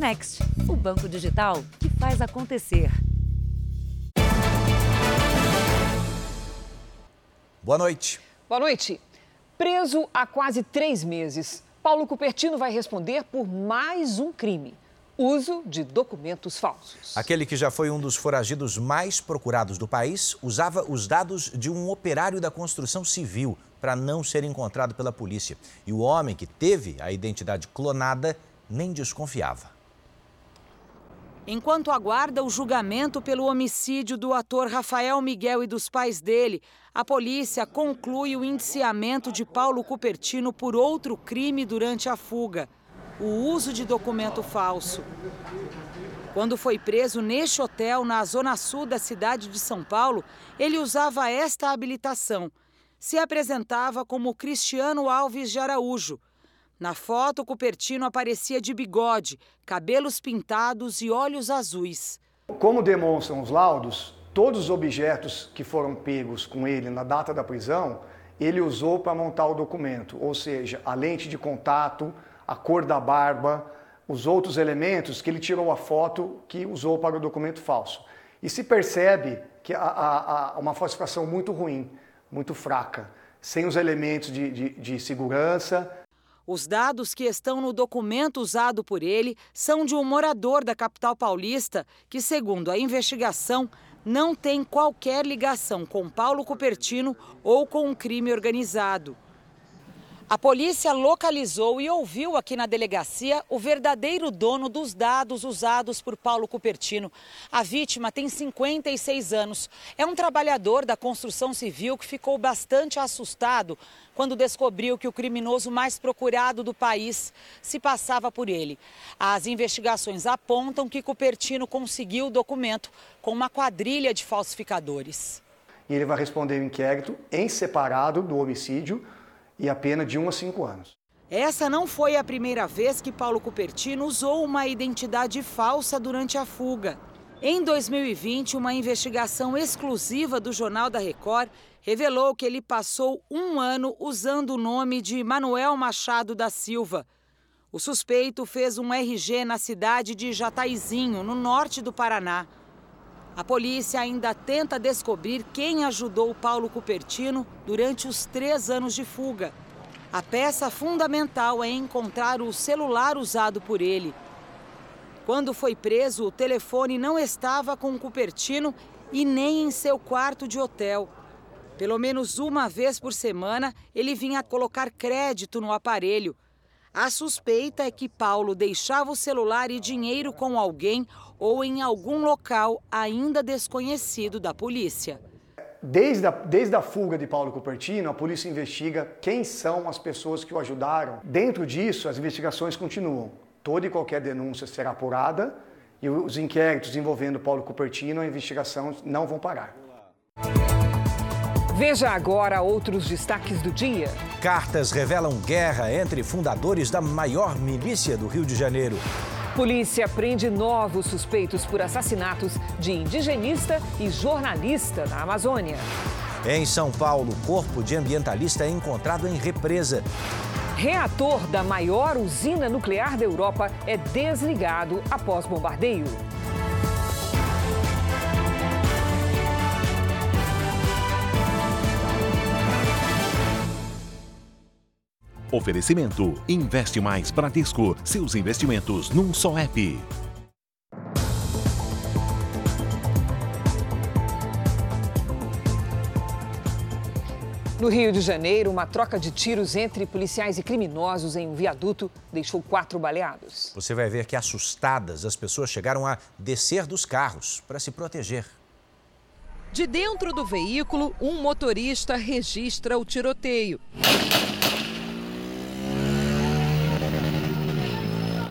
Next, o banco digital que faz acontecer. Boa noite. Boa noite. Preso há quase três meses, Paulo Cupertino vai responder por mais um crime uso de documentos falsos. Aquele que já foi um dos foragidos mais procurados do país usava os dados de um operário da construção civil para não ser encontrado pela polícia. E o homem que teve a identidade clonada nem desconfiava. Enquanto aguarda o julgamento pelo homicídio do ator Rafael Miguel e dos pais dele, a polícia conclui o indiciamento de Paulo Cupertino por outro crime durante a fuga o uso de documento falso. Quando foi preso neste hotel, na zona sul da cidade de São Paulo, ele usava esta habilitação. Se apresentava como Cristiano Alves de Araújo. Na foto, Cupertino aparecia de bigode, cabelos pintados e olhos azuis. Como demonstram os laudos, todos os objetos que foram pegos com ele na data da prisão, ele usou para montar o documento, ou seja, a lente de contato, a cor da barba, os outros elementos que ele tirou a foto que usou para o documento falso. E se percebe que há, uma falsificação muito ruim, muito fraca, sem os elementos de, de, de segurança. Os dados que estão no documento usado por ele são de um morador da capital paulista que, segundo a investigação, não tem qualquer ligação com Paulo Cupertino ou com um crime organizado. A polícia localizou e ouviu aqui na delegacia o verdadeiro dono dos dados usados por Paulo Cupertino. A vítima tem 56 anos. É um trabalhador da construção civil que ficou bastante assustado quando descobriu que o criminoso mais procurado do país se passava por ele. As investigações apontam que Cupertino conseguiu o documento com uma quadrilha de falsificadores. E ele vai responder o inquérito em separado do homicídio e a pena de 1 a 5 anos. Essa não foi a primeira vez que Paulo Cupertino usou uma identidade falsa durante a fuga. Em 2020, uma investigação exclusiva do Jornal da Record revelou que ele passou um ano usando o nome de Manuel Machado da Silva. O suspeito fez um RG na cidade de Jataizinho, no norte do Paraná. A polícia ainda tenta descobrir quem ajudou Paulo Cupertino durante os três anos de fuga. A peça fundamental é encontrar o celular usado por ele. Quando foi preso, o telefone não estava com Cupertino e nem em seu quarto de hotel. Pelo menos uma vez por semana, ele vinha colocar crédito no aparelho. A suspeita é que Paulo deixava o celular e dinheiro com alguém ou em algum local ainda desconhecido da polícia. Desde a, desde a fuga de Paulo Cupertino, a polícia investiga quem são as pessoas que o ajudaram. Dentro disso, as investigações continuam. Toda e qualquer denúncia será apurada e os inquéritos envolvendo Paulo Cupertino, a investigação não vão parar. Veja agora outros destaques do dia. Cartas revelam guerra entre fundadores da maior milícia do Rio de Janeiro. Polícia prende novos suspeitos por assassinatos de indigenista e jornalista na Amazônia. Em São Paulo, corpo de ambientalista é encontrado em represa. Reator da maior usina nuclear da Europa é desligado após bombardeio. Oferecimento: Investe Mais Bradesco. Seus investimentos num só app. No Rio de Janeiro, uma troca de tiros entre policiais e criminosos em um viaduto deixou quatro baleados. Você vai ver que assustadas as pessoas chegaram a descer dos carros para se proteger. De dentro do veículo, um motorista registra o tiroteio.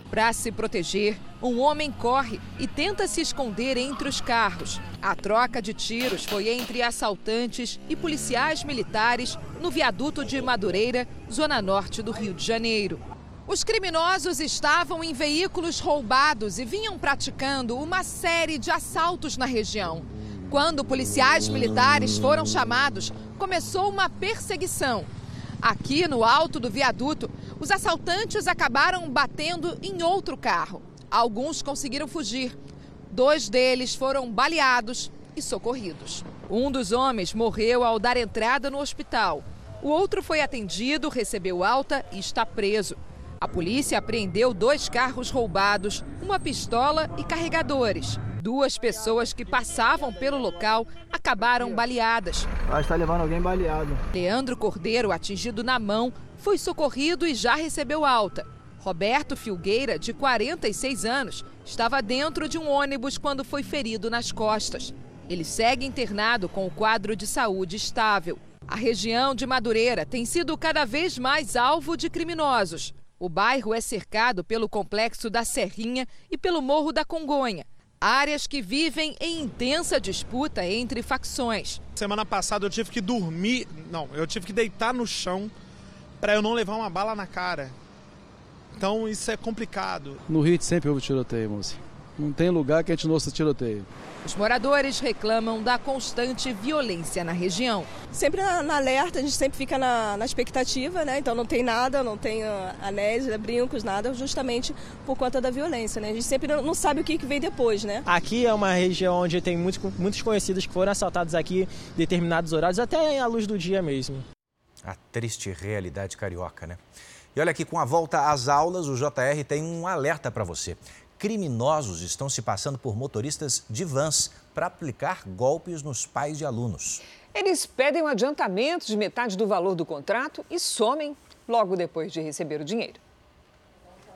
Para se proteger, um homem corre e tenta se esconder entre os carros. A troca de tiros foi entre assaltantes e policiais militares no viaduto de Madureira, zona norte do Rio de Janeiro. Os criminosos estavam em veículos roubados e vinham praticando uma série de assaltos na região. Quando policiais militares foram chamados, começou uma perseguição. Aqui no alto do viaduto, os assaltantes acabaram batendo em outro carro. Alguns conseguiram fugir. Dois deles foram baleados e socorridos. Um dos homens morreu ao dar entrada no hospital. O outro foi atendido, recebeu alta e está preso. A polícia apreendeu dois carros roubados, uma pistola e carregadores. Duas pessoas que passavam pelo local acabaram baleadas. Que está levando alguém baleado. Leandro Cordeiro, atingido na mão, foi socorrido e já recebeu alta. Roberto Filgueira, de 46 anos, estava dentro de um ônibus quando foi ferido nas costas. Ele segue internado com o quadro de saúde estável. A região de Madureira tem sido cada vez mais alvo de criminosos. O bairro é cercado pelo complexo da Serrinha e pelo Morro da Congonha. Áreas que vivem em intensa disputa entre facções. Semana passada eu tive que dormir, não, eu tive que deitar no chão para eu não levar uma bala na cara. Então isso é complicado. No Rio sempre houve tiroteio, moça. Não tem lugar que a gente não ouça tiroteio. Os moradores reclamam da constante violência na região. Sempre na, na alerta, a gente sempre fica na, na, expectativa, né? Então não tem nada, não tem uh, anéis, né, brincos, nada, justamente por conta da violência, né? A gente sempre não, não sabe o que, que vem depois, né? Aqui é uma região onde tem muitos, muitos conhecidos que foram assaltados aqui em determinados horários, até à luz do dia mesmo. A triste realidade carioca, né? E olha aqui, com a volta às aulas, o JR tem um alerta para você criminosos estão se passando por motoristas de vans para aplicar golpes nos pais de alunos. Eles pedem um adiantamento de metade do valor do contrato e somem logo depois de receber o dinheiro.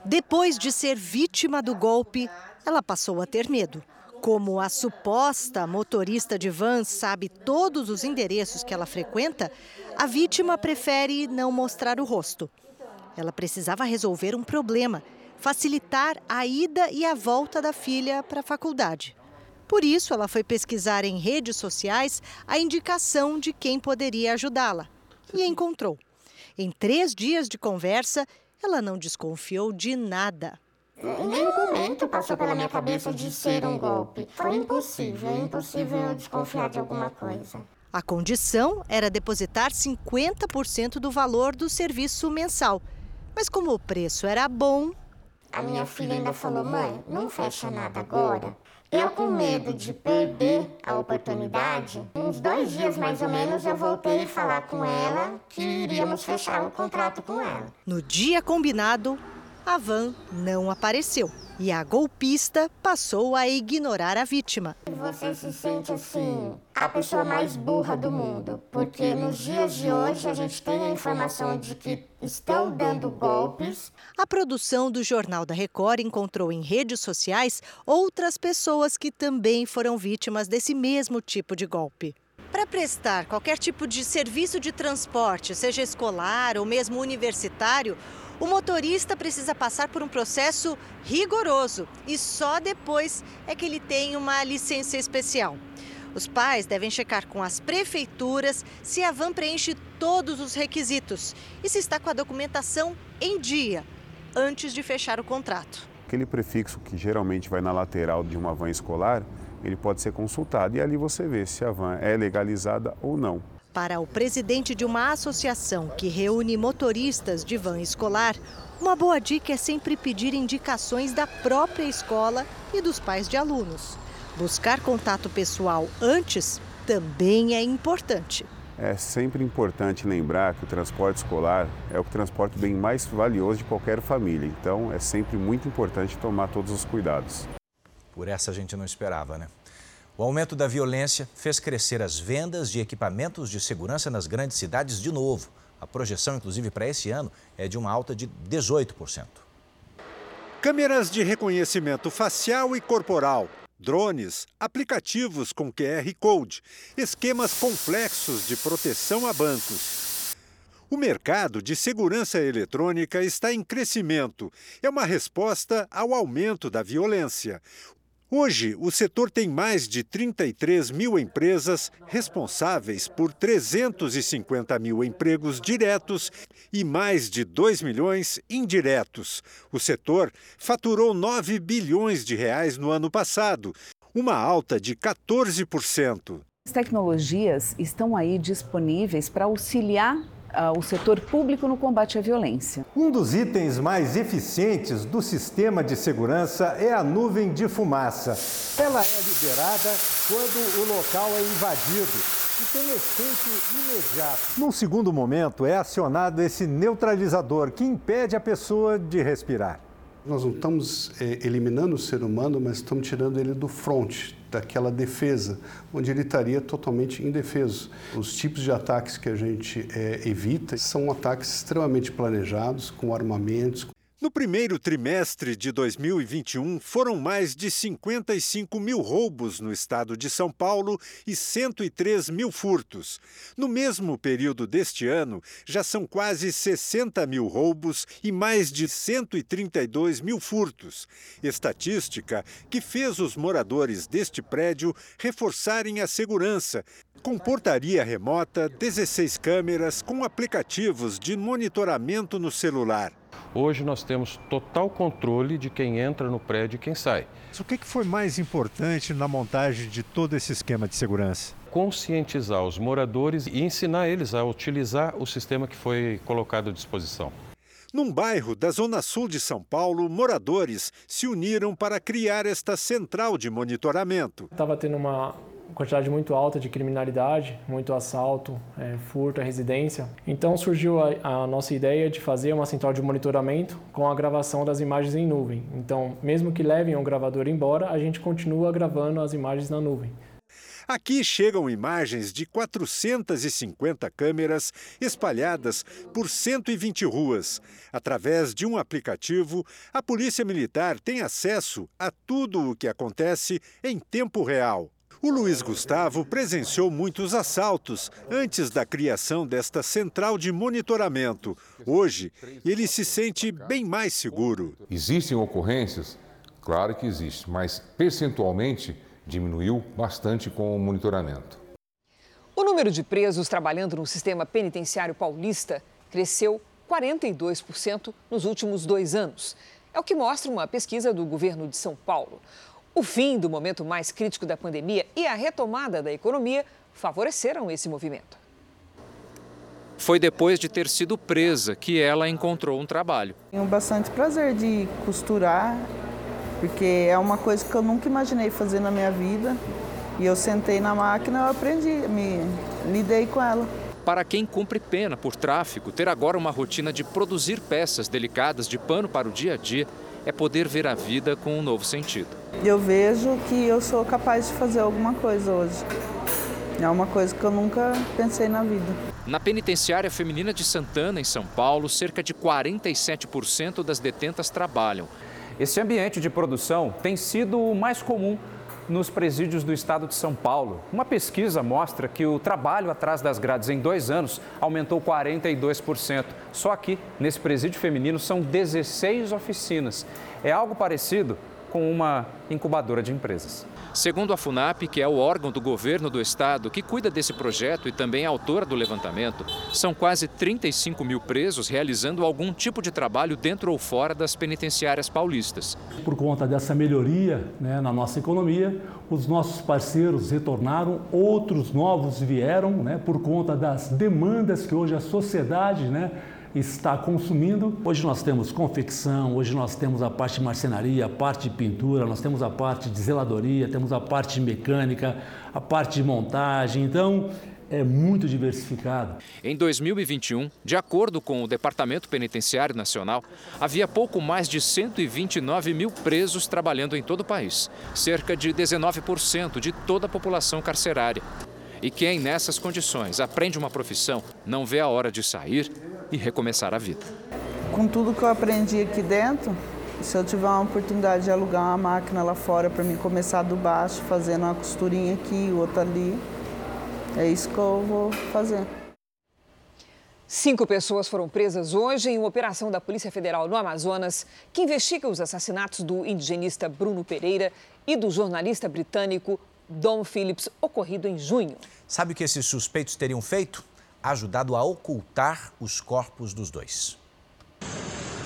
Depois de ser vítima do golpe, ela passou a ter medo. Como a suposta motorista de van sabe todos os endereços que ela frequenta, a vítima prefere não mostrar o rosto. Ela precisava resolver um problema facilitar a ida e a volta da filha para a faculdade. Por isso, ela foi pesquisar em redes sociais a indicação de quem poderia ajudá-la e encontrou. Em três dias de conversa, ela não desconfiou de nada. Em nenhum momento passou pela minha cabeça de ser um golpe. Foi impossível, impossível desconfiar de alguma coisa. A condição era depositar 50% do valor do serviço mensal. Mas como o preço era bom, a minha filha ainda falou: mãe, não fecha nada agora. Eu, com medo de perder a oportunidade, uns dois dias mais ou menos, eu voltei a falar com ela que iríamos fechar o contrato com ela. No dia combinado, a van não apareceu e a golpista passou a ignorar a vítima. Você se sente assim, a pessoa mais burra do mundo, porque nos dias de hoje a gente tem a informação de que estão dando golpes. A produção do Jornal da Record encontrou em redes sociais outras pessoas que também foram vítimas desse mesmo tipo de golpe. Para prestar qualquer tipo de serviço de transporte, seja escolar ou mesmo universitário, o motorista precisa passar por um processo rigoroso e só depois é que ele tem uma licença especial. Os pais devem checar com as prefeituras se a van preenche todos os requisitos e se está com a documentação em dia, antes de fechar o contrato. Aquele prefixo que geralmente vai na lateral de uma van escolar, ele pode ser consultado e ali você vê se a van é legalizada ou não. Para o presidente de uma associação que reúne motoristas de van escolar, uma boa dica é sempre pedir indicações da própria escola e dos pais de alunos. Buscar contato pessoal antes também é importante. É sempre importante lembrar que o transporte escolar é o transporte bem mais valioso de qualquer família. Então, é sempre muito importante tomar todos os cuidados. Por essa a gente não esperava, né? O aumento da violência fez crescer as vendas de equipamentos de segurança nas grandes cidades de novo. A projeção, inclusive, para esse ano é de uma alta de 18%. Câmeras de reconhecimento facial e corporal, drones, aplicativos com QR Code, esquemas complexos de proteção a bancos. O mercado de segurança eletrônica está em crescimento. É uma resposta ao aumento da violência. Hoje, o setor tem mais de 33 mil empresas responsáveis por 350 mil empregos diretos e mais de 2 milhões indiretos. O setor faturou 9 bilhões de reais no ano passado, uma alta de 14%. As tecnologias estão aí disponíveis para auxiliar o setor público no combate à violência. Um dos itens mais eficientes do sistema de segurança é a nuvem de fumaça. Ela é liberada quando o local é invadido e tem efeito imediato. Num segundo momento, é acionado esse neutralizador que impede a pessoa de respirar. Nós não estamos é, eliminando o ser humano, mas estamos tirando ele do front, daquela defesa, onde ele estaria totalmente indefeso. Os tipos de ataques que a gente é, evita são ataques extremamente planejados, com armamentos, no primeiro trimestre de 2021, foram mais de 55 mil roubos no estado de São Paulo e 103 mil furtos. No mesmo período deste ano, já são quase 60 mil roubos e mais de 132 mil furtos. Estatística que fez os moradores deste prédio reforçarem a segurança, com portaria remota, 16 câmeras com aplicativos de monitoramento no celular. Hoje nós temos total controle de quem entra no prédio e quem sai. O que foi mais importante na montagem de todo esse esquema de segurança? Conscientizar os moradores e ensinar eles a utilizar o sistema que foi colocado à disposição. Num bairro da Zona Sul de São Paulo, moradores se uniram para criar esta central de monitoramento. Estava tendo uma quantidade muito alta de criminalidade, muito assalto, é, furto à residência. Então surgiu a, a, nossa ideia de fazer uma central de monitoramento com a gravação das imagens em nuvem. Então, mesmo que levem o gravador embora, a gente continua gravando as imagens na nuvem. Aqui chegam imagens de 450 câmeras espalhadas por 120 ruas. Através de um aplicativo, a Polícia Militar tem acesso a tudo o que acontece em tempo real. O Luiz Gustavo presenciou muitos assaltos antes da criação desta central de monitoramento. Hoje, ele se sente bem mais seguro. Existem ocorrências? Claro que existe, mas percentualmente diminuiu bastante com o monitoramento. O número de presos trabalhando no sistema penitenciário paulista cresceu 42% nos últimos dois anos. É o que mostra uma pesquisa do governo de São Paulo. O fim do momento mais crítico da pandemia e a retomada da economia favoreceram esse movimento. Foi depois de ter sido presa que ela encontrou um trabalho. Tenho bastante prazer de costurar, porque é uma coisa que eu nunca imaginei fazer na minha vida. E eu sentei na máquina, eu aprendi, me lidei com ela. Para quem cumpre pena por tráfico, ter agora uma rotina de produzir peças delicadas de pano para o dia a dia é poder ver a vida com um novo sentido. Eu vejo que eu sou capaz de fazer alguma coisa hoje. É uma coisa que eu nunca pensei na vida. Na penitenciária feminina de Santana, em São Paulo, cerca de 47% das detentas trabalham. Esse ambiente de produção tem sido o mais comum nos presídios do estado de São Paulo. Uma pesquisa mostra que o trabalho atrás das grades em dois anos aumentou 42%. Só aqui, nesse presídio feminino, são 16 oficinas. É algo parecido com uma incubadora de empresas. Segundo a FUNAP, que é o órgão do governo do estado que cuida desse projeto e também é autora do levantamento, são quase 35 mil presos realizando algum tipo de trabalho dentro ou fora das penitenciárias paulistas. Por conta dessa melhoria né, na nossa economia, os nossos parceiros retornaram, outros novos vieram, né, por conta das demandas que hoje a sociedade né, está consumindo. Hoje nós temos confecção, hoje nós temos a parte de marcenaria, a parte de pintura, nós temos a parte de zeladoria, temos a parte de mecânica, a parte de montagem. Então, é muito diversificado. Em 2021, de acordo com o Departamento Penitenciário Nacional, havia pouco mais de 129 mil presos trabalhando em todo o país, cerca de 19% de toda a população carcerária. E quem, nessas condições, aprende uma profissão, não vê a hora de sair e recomeçar a vida. Com tudo que eu aprendi aqui dentro, se eu tiver uma oportunidade de alugar uma máquina lá fora para mim começar do baixo, fazendo uma costurinha aqui, outra ali, é isso que eu vou fazer. Cinco pessoas foram presas hoje em uma operação da Polícia Federal no Amazonas que investiga os assassinatos do indigenista Bruno Pereira e do jornalista britânico Dom Phillips, ocorrido em junho. Sabe o que esses suspeitos teriam feito? Ajudado a ocultar os corpos dos dois.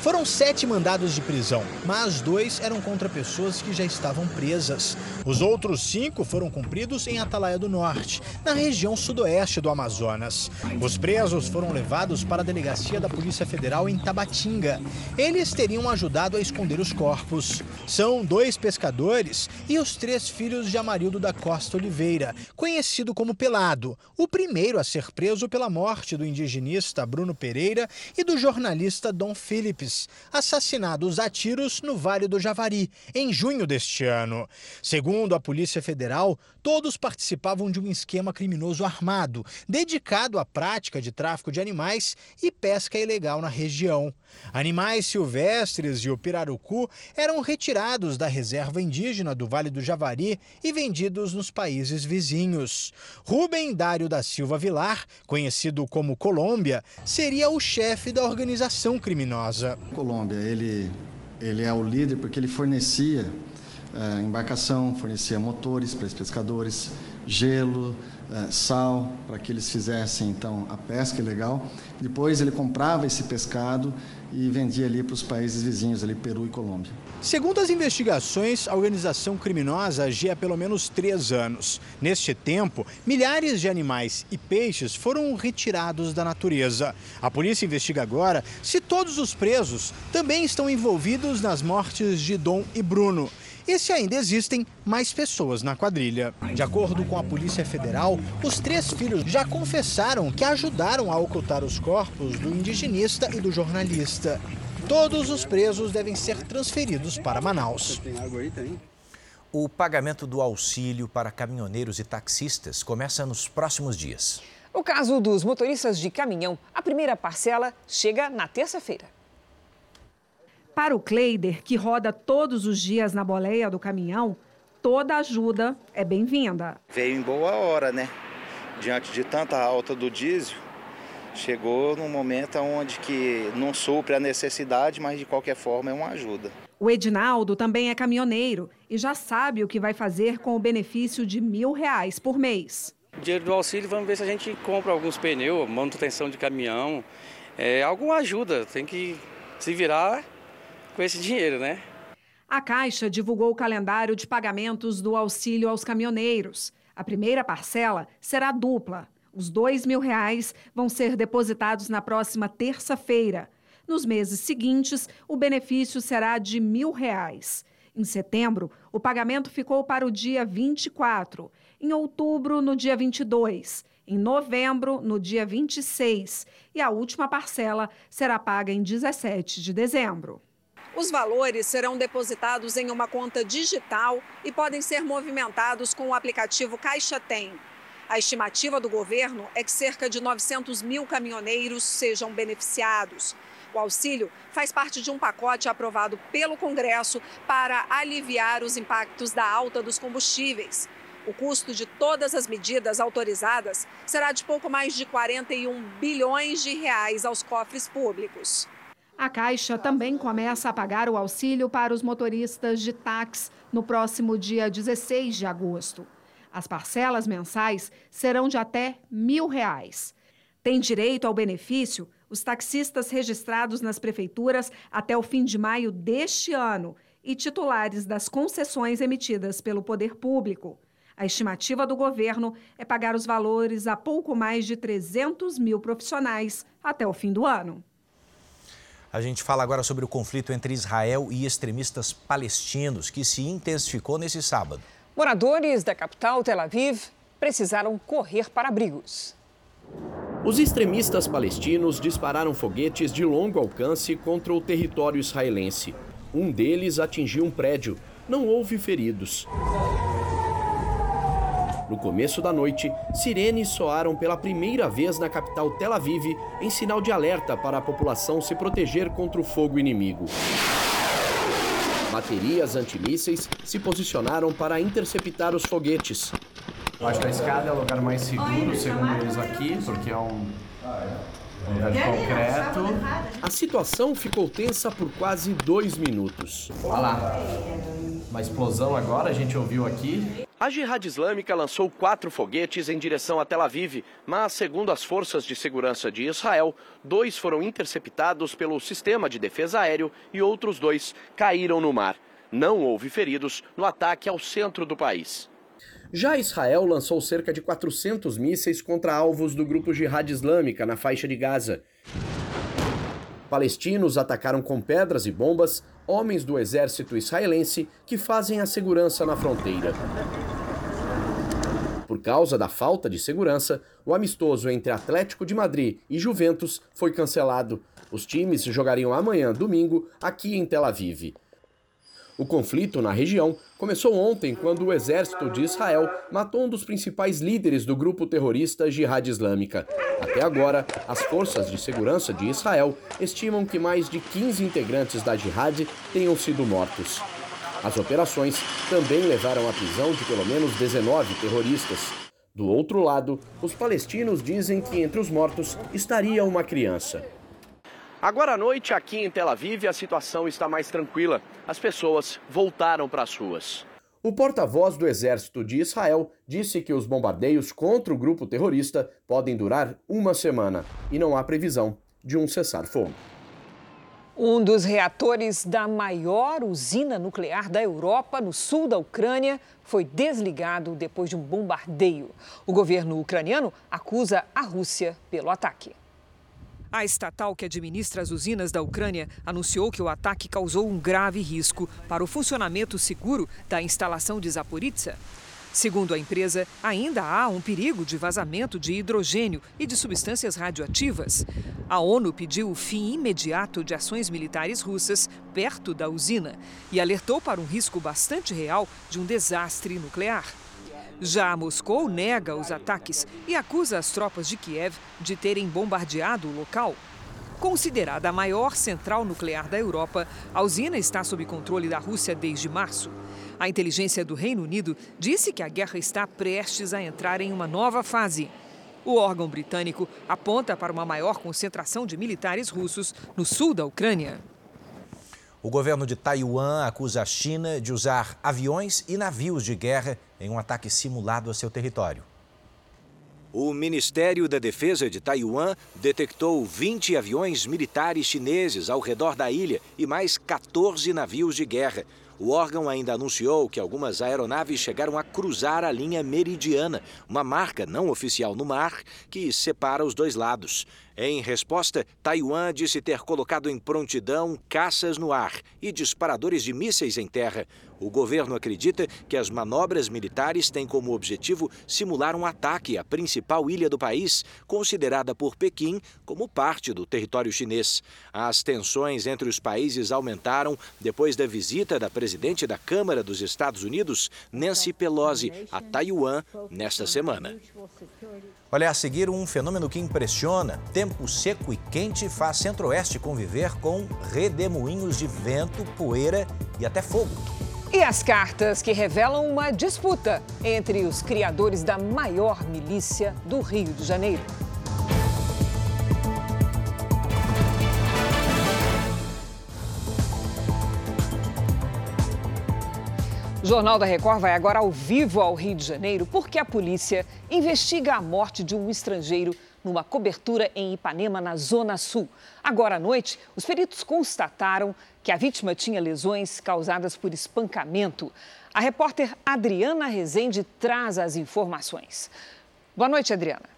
Foram sete mandados de prisão, mas dois eram contra pessoas que já estavam presas. Os outros cinco foram cumpridos em Atalaia do Norte, na região sudoeste do Amazonas. Os presos foram levados para a delegacia da Polícia Federal em Tabatinga. Eles teriam ajudado a esconder os corpos. São dois pescadores e os três filhos de Amarildo da Costa Oliveira, conhecido como Pelado, o primeiro a ser preso pela morte do indigenista Bruno Pereira e do jornalista Dom Phillips, assassinados a tiros no Vale do Javari, em junho deste ano. Segundo a Polícia Federal, todos participavam de um esquema criminoso armado, dedicado à prática de tráfico de animais e pesca ilegal na região. Animais silvestres e o pirarucu eram retirados da reserva indígena do Vale do Javari e vendidos nos países vizinhos. Rubem Dário da Silva Vilar, conhecido como Colômbia, seria o chefe da organização criminosa. Colômbia, ele, ele é o líder porque ele fornecia é, embarcação, fornecia motores para os pescadores, gelo, é, sal, para que eles fizessem então a pesca ilegal. Depois ele comprava esse pescado e vendia ali para os países vizinhos, ali Peru e Colômbia. Segundo as investigações, a organização criminosa agia há pelo menos três anos. Neste tempo, milhares de animais e peixes foram retirados da natureza. A polícia investiga agora se todos os presos também estão envolvidos nas mortes de Dom e Bruno e se ainda existem mais pessoas na quadrilha. De acordo com a Polícia Federal, os três filhos já confessaram que ajudaram a ocultar os corpos do indigenista e do jornalista. Todos os presos devem ser transferidos para Manaus. O pagamento do auxílio para caminhoneiros e taxistas começa nos próximos dias. No caso dos motoristas de caminhão, a primeira parcela chega na terça-feira. Para o Kleider, que roda todos os dias na boleia do caminhão, toda ajuda é bem-vinda. Veio em boa hora, né? Diante de tanta alta do diesel, chegou num momento onde que não supre a necessidade, mas de qualquer forma é uma ajuda. O Edinaldo também é caminhoneiro e já sabe o que vai fazer com o benefício de mil reais por mês. Dinheiro do auxílio, vamos ver se a gente compra alguns pneus, manutenção de caminhão, é, alguma ajuda, tem que se virar com esse dinheiro, né? A Caixa divulgou o calendário de pagamentos do auxílio aos caminhoneiros. A primeira parcela será dupla. Os dois mil reais vão ser depositados na próxima terça-feira. Nos meses seguintes, o benefício será de mil reais. Em setembro, o pagamento ficou para o dia 24. Em outubro, no dia 22. Em novembro, no dia 26. E a última parcela será paga em 17 de dezembro. Os valores serão depositados em uma conta digital e podem ser movimentados com o aplicativo Caixa Tem. A estimativa do governo é que cerca de 900 mil caminhoneiros sejam beneficiados. O auxílio faz parte de um pacote aprovado pelo Congresso para aliviar os impactos da alta dos combustíveis. O custo de todas as medidas autorizadas será de pouco mais de 41 bilhões de reais aos cofres públicos. A Caixa também começa a pagar o auxílio para os motoristas de táxi no próximo dia 16 de agosto. As parcelas mensais serão de até mil reais. Tem direito ao benefício os taxistas registrados nas prefeituras até o fim de maio deste ano e titulares das concessões emitidas pelo poder público. A estimativa do governo é pagar os valores a pouco mais de 300 mil profissionais até o fim do ano. A gente fala agora sobre o conflito entre Israel e extremistas palestinos, que se intensificou nesse sábado. Moradores da capital, Tel Aviv, precisaram correr para abrigos. Os extremistas palestinos dispararam foguetes de longo alcance contra o território israelense. Um deles atingiu um prédio. Não houve feridos. No começo da noite, sirenes soaram pela primeira vez na capital Tel Aviv em sinal de alerta para a população se proteger contra o fogo inimigo. Baterias antimísseis se posicionaram para interceptar os foguetes. Acho que a escada é o lugar mais seguro, segundo eles aqui, porque é um lugar de concreto. A situação ficou tensa por quase dois minutos. Olha lá, uma explosão agora, a gente ouviu aqui. A Jihad Islâmica lançou quatro foguetes em direção a Tel Aviv, mas, segundo as forças de segurança de Israel, dois foram interceptados pelo sistema de defesa aéreo e outros dois caíram no mar. Não houve feridos no ataque ao centro do país. Já Israel lançou cerca de 400 mísseis contra alvos do grupo Jihad Islâmica na faixa de Gaza. Palestinos atacaram com pedras e bombas homens do exército israelense que fazem a segurança na fronteira. Por causa da falta de segurança, o amistoso entre Atlético de Madrid e Juventus foi cancelado. Os times jogariam amanhã, domingo, aqui em Tel Aviv. O conflito na região começou ontem quando o exército de Israel matou um dos principais líderes do grupo terrorista Jihad Islâmica. Até agora, as forças de segurança de Israel estimam que mais de 15 integrantes da Jihad tenham sido mortos. As operações também levaram à prisão de pelo menos 19 terroristas. Do outro lado, os palestinos dizem que entre os mortos estaria uma criança. Agora à noite, aqui em Tel Aviv, a situação está mais tranquila. As pessoas voltaram para as ruas. O porta-voz do exército de Israel disse que os bombardeios contra o grupo terrorista podem durar uma semana e não há previsão de um cessar-fogo. Um dos reatores da maior usina nuclear da Europa, no sul da Ucrânia, foi desligado depois de um bombardeio. O governo ucraniano acusa a Rússia pelo ataque. A estatal que administra as usinas da Ucrânia anunciou que o ataque causou um grave risco para o funcionamento seguro da instalação de Zaporizhzhia. Segundo a empresa, ainda há um perigo de vazamento de hidrogênio e de substâncias radioativas. A ONU pediu o fim imediato de ações militares russas perto da usina e alertou para um risco bastante real de um desastre nuclear. Já Moscou nega os ataques e acusa as tropas de Kiev de terem bombardeado o local. Considerada a maior central nuclear da Europa, a usina está sob controle da Rússia desde março. A inteligência do Reino Unido disse que a guerra está prestes a entrar em uma nova fase. O órgão britânico aponta para uma maior concentração de militares russos no sul da Ucrânia. O governo de Taiwan acusa a China de usar aviões e navios de guerra em um ataque simulado a seu território. O Ministério da Defesa de Taiwan detectou 20 aviões militares chineses ao redor da ilha e mais 14 navios de guerra. O órgão ainda anunciou que algumas aeronaves chegaram a cruzar a linha meridiana, uma marca não oficial no mar que separa os dois lados. Em resposta, Taiwan disse ter colocado em prontidão caças no ar e disparadores de mísseis em terra. O governo acredita que as manobras militares têm como objetivo simular um ataque à principal ilha do país, considerada por Pequim como parte do território chinês. As tensões entre os países aumentaram depois da visita da presidente da Câmara dos Estados Unidos, Nancy Pelosi, a Taiwan nesta semana. Olha, a seguir um fenômeno que impressiona. Tempo seco e quente faz Centro-Oeste conviver com redemoinhos de vento, poeira e até fogo. E as cartas que revelam uma disputa entre os criadores da maior milícia do Rio de Janeiro. O Jornal da Record vai agora ao vivo ao Rio de Janeiro porque a polícia investiga a morte de um estrangeiro numa cobertura em Ipanema, na Zona Sul. Agora à noite, os peritos constataram que a vítima tinha lesões causadas por espancamento. A repórter Adriana Rezende traz as informações. Boa noite, Adriana.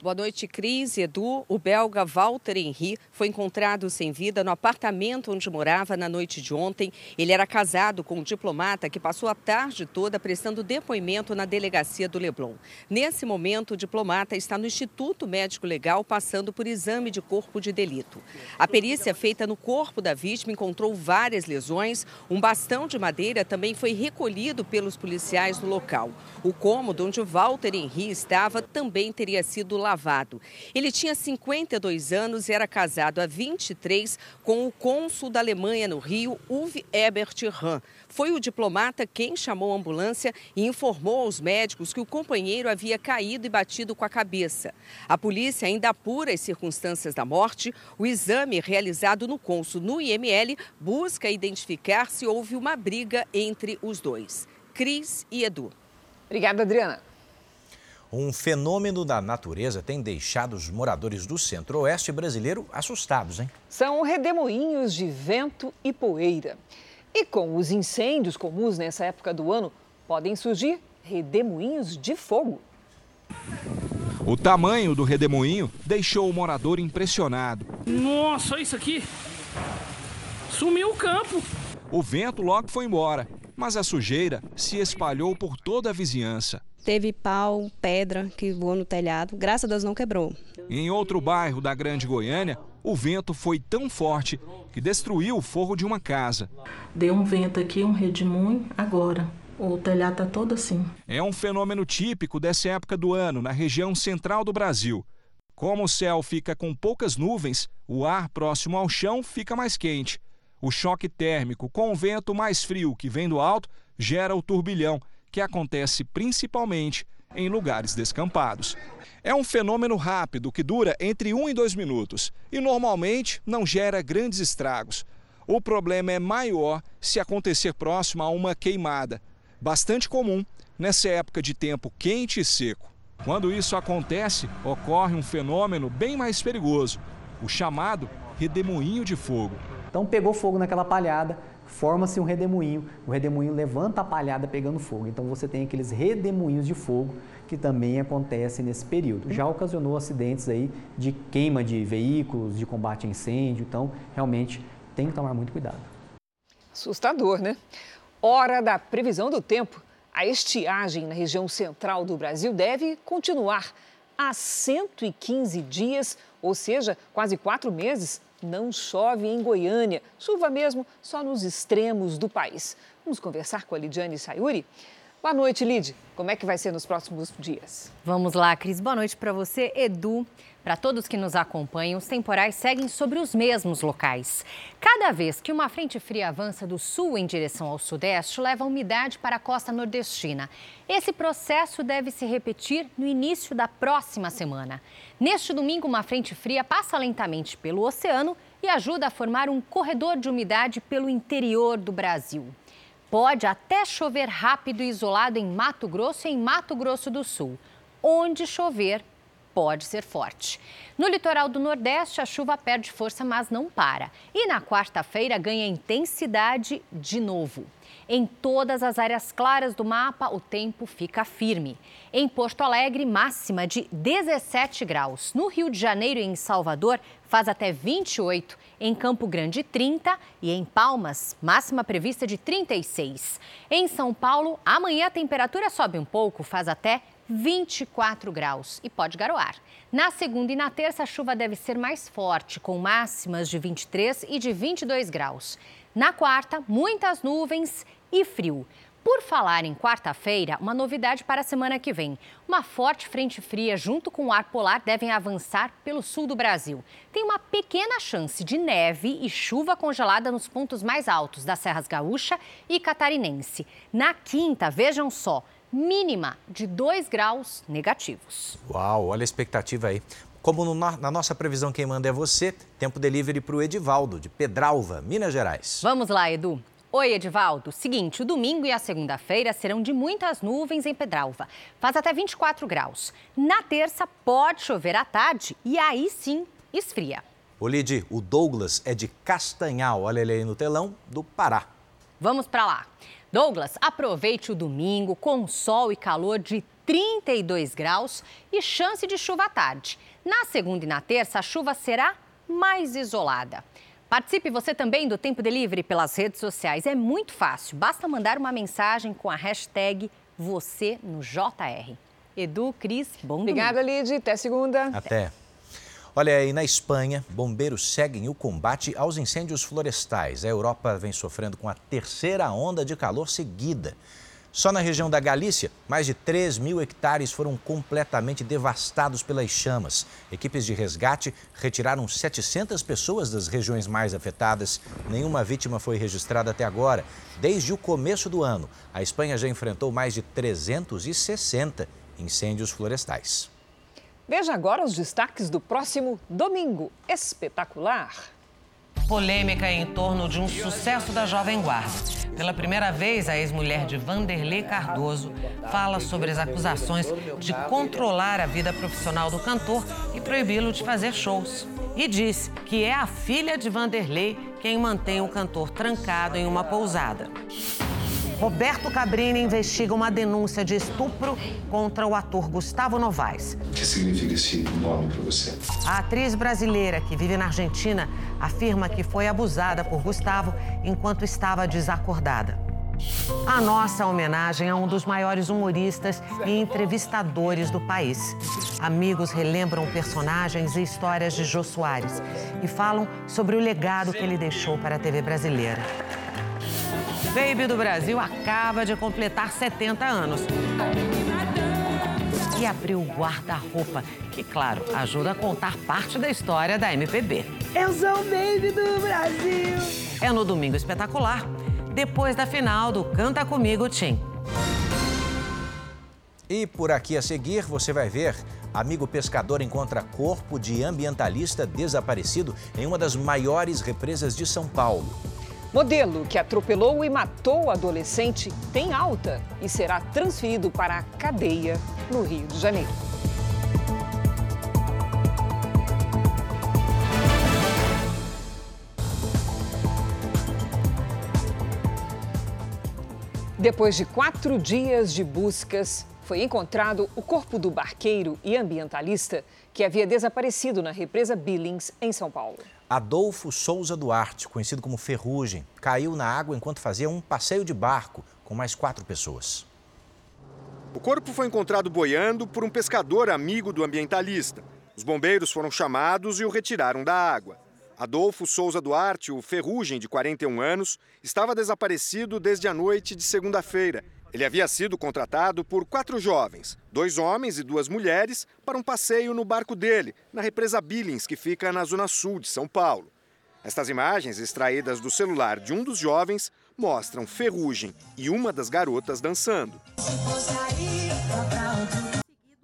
Boa noite, Cris e Edu. O belga Walter Henry foi encontrado sem vida no apartamento onde morava na noite de ontem. Ele era casado com um diplomata que passou a tarde toda prestando depoimento na delegacia do Leblon. Nesse momento, o diplomata está no Instituto Médico Legal passando por exame de corpo de delito. A perícia feita no corpo da vítima encontrou várias lesões. Um bastão de madeira também foi recolhido pelos policiais do local. O cômodo onde Walter Henry estava também teria sido lavado. Ele tinha 52 anos e era casado há 23 com o cônsul da Alemanha no Rio, Uwe Ebert Rahn. Foi o diplomata quem chamou a ambulância e informou aos médicos que o companheiro havia caído e batido com a cabeça. A polícia ainda apura as circunstâncias da morte. O exame realizado no cônsul no IML busca identificar se houve uma briga entre os dois. Cris e Edu. Obrigada, Adriana. Um fenômeno da natureza tem deixado os moradores do centro-oeste brasileiro assustados, hein? São redemoinhos de vento e poeira. E com os incêndios comuns nessa época do ano, podem surgir redemoinhos de fogo. O tamanho do redemoinho deixou o morador impressionado. Nossa, olha isso aqui! Sumiu o campo! O vento logo foi embora, mas a sujeira se espalhou por toda a vizinhança. Teve pau, pedra que voou no telhado, graças a Deus não quebrou. Em outro bairro da Grande Goiânia, o vento foi tão forte que destruiu o forro de uma casa. Deu um vento aqui, um redemoinho, agora. O telhado está todo assim. É um fenômeno típico dessa época do ano na região central do Brasil. Como o céu fica com poucas nuvens, o ar próximo ao chão fica mais quente. O choque térmico com o vento mais frio que vem do alto gera o turbilhão, que acontece principalmente em lugares descampados. É um fenômeno rápido que dura entre um e dois minutos e normalmente não gera grandes estragos. O problema é maior se acontecer próximo a uma queimada, bastante comum nessa época de tempo quente e seco. Quando isso acontece, ocorre um fenômeno bem mais perigoso, o chamado redemoinho de fogo. Então pegou fogo naquela palhada, forma-se um redemoinho, o redemoinho levanta a palhada pegando fogo. Então você tem aqueles redemoinhos de fogo que também acontecem nesse período. Já ocasionou acidentes aí de queima de veículos, de combate a incêndio, então realmente tem que tomar muito cuidado. Assustador, né? Hora da previsão do tempo. A estiagem na região central do Brasil deve continuar há 115 dias, ou seja, quase quatro meses, não chove em Goiânia. Chuva mesmo só nos extremos do país. Vamos conversar com a Lidiane Sayuri? Boa noite, Lid. Como é que vai ser nos próximos dias? Vamos lá, Cris. Boa noite para você, Edu. Para todos que nos acompanham, os temporais seguem sobre os mesmos locais. Cada vez que uma frente fria avança do sul em direção ao sudeste, leva umidade para a costa nordestina. Esse processo deve se repetir no início da próxima semana. Neste domingo, uma frente fria passa lentamente pelo oceano e ajuda a formar um corredor de umidade pelo interior do Brasil. Pode até chover rápido e isolado em Mato Grosso e em Mato Grosso do Sul. Onde chover, pode ser forte. No litoral do Nordeste, a chuva perde força, mas não para. E na quarta-feira ganha intensidade de novo. Em todas as áreas claras do mapa, o tempo fica firme. Em Porto Alegre, máxima de 17 graus. No Rio de Janeiro e em Salvador, faz até 28. Em Campo Grande, 30. E em Palmas, máxima prevista de 36. Em São Paulo, amanhã a temperatura sobe um pouco, faz até 24 graus e pode garoar. Na segunda e na terça, a chuva deve ser mais forte, com máximas de 23 e de 22 graus. Na quarta, muitas nuvens e frio. Por falar em quarta-feira, uma novidade para a semana que vem. Uma forte frente fria junto com o ar polar devem avançar pelo sul do Brasil. Tem uma pequena chance de neve e chuva congelada nos pontos mais altos das Serras Gaúcha e Catarinense. Na quinta, vejam só, mínima de 2 graus negativos. Uau, olha a expectativa aí. Como no, na nossa previsão, quem manda é você, tempo delivery para o Edivaldo, de Pedralva, Minas Gerais. Vamos lá, Edu. Oi, Edivaldo. Seguinte, o domingo e a segunda-feira serão de muitas nuvens em Pedralva. Faz até 24 graus. Na terça, pode chover à tarde e aí sim esfria. Ô, Lid, o Douglas é de Castanhal, olha ele aí no telão, do Pará. Vamos para lá. Douglas, aproveite o domingo com sol e calor de 32 graus e chance de chuva à tarde. Na segunda e na terça, a chuva será mais isolada. Participe você também do Tempo Delivery pelas redes sociais. É muito fácil, basta mandar uma mensagem com a hashtag você no JR. Edu, Cris, bom Obrigada, domingo. Lid. Até segunda. Até. Olha aí, na Espanha, bombeiros seguem o combate aos incêndios florestais. A Europa vem sofrendo com a terceira onda de calor seguida. Só na região da Galícia, mais de 3 mil hectares foram completamente devastados pelas chamas. Equipes de resgate retiraram 700 pessoas das regiões mais afetadas. Nenhuma vítima foi registrada até agora. Desde o começo do ano, a Espanha já enfrentou mais de 360 incêndios florestais. Veja agora os destaques do próximo domingo espetacular. Polêmica em torno de um sucesso da Jovem Guarda. Pela primeira vez, a ex-mulher de Vanderlei Cardoso fala sobre as acusações de controlar a vida profissional do cantor e proibi-lo de fazer shows. E diz que é a filha de Vanderlei quem mantém o cantor trancado em uma pousada. Roberto Cabrini investiga uma denúncia de estupro contra o ator Gustavo Novaes. O que significa esse nome para você? A atriz brasileira que vive na Argentina afirma que foi abusada por Gustavo enquanto estava desacordada. A nossa homenagem a um dos maiores humoristas e entrevistadores do país. Amigos relembram personagens e histórias de Jô Soares e falam sobre o legado que ele deixou para a TV brasileira. Baby do Brasil acaba de completar 70 anos. E abriu o guarda-roupa, que, claro, ajuda a contar parte da história da MPB. Eu sou o Baby do Brasil. É no Domingo Espetacular, depois da final do Canta Comigo, Tim. E por aqui a seguir, você vai ver amigo pescador encontra corpo de ambientalista desaparecido em uma das maiores represas de São Paulo. Modelo que atropelou e matou o adolescente tem alta e será transferido para a cadeia no Rio de Janeiro. Depois de quatro dias de buscas, foi encontrado o corpo do barqueiro e ambientalista que havia desaparecido na represa Billings, em São Paulo. Adolfo Souza Duarte, conhecido como Ferrugem, caiu na água enquanto fazia um passeio de barco com mais quatro pessoas. O corpo foi encontrado boiando por um pescador amigo do ambientalista. Os bombeiros foram chamados e o retiraram da água. Adolfo Souza Duarte, o Ferrugem, de 41 anos, estava desaparecido desde a noite de segunda-feira ele havia sido contratado por quatro jovens, dois homens e duas mulheres, para um passeio no barco dele, na represa Billings, que fica na zona sul de São Paulo. Estas imagens, extraídas do celular de um dos jovens, mostram Ferrugem e uma das garotas dançando.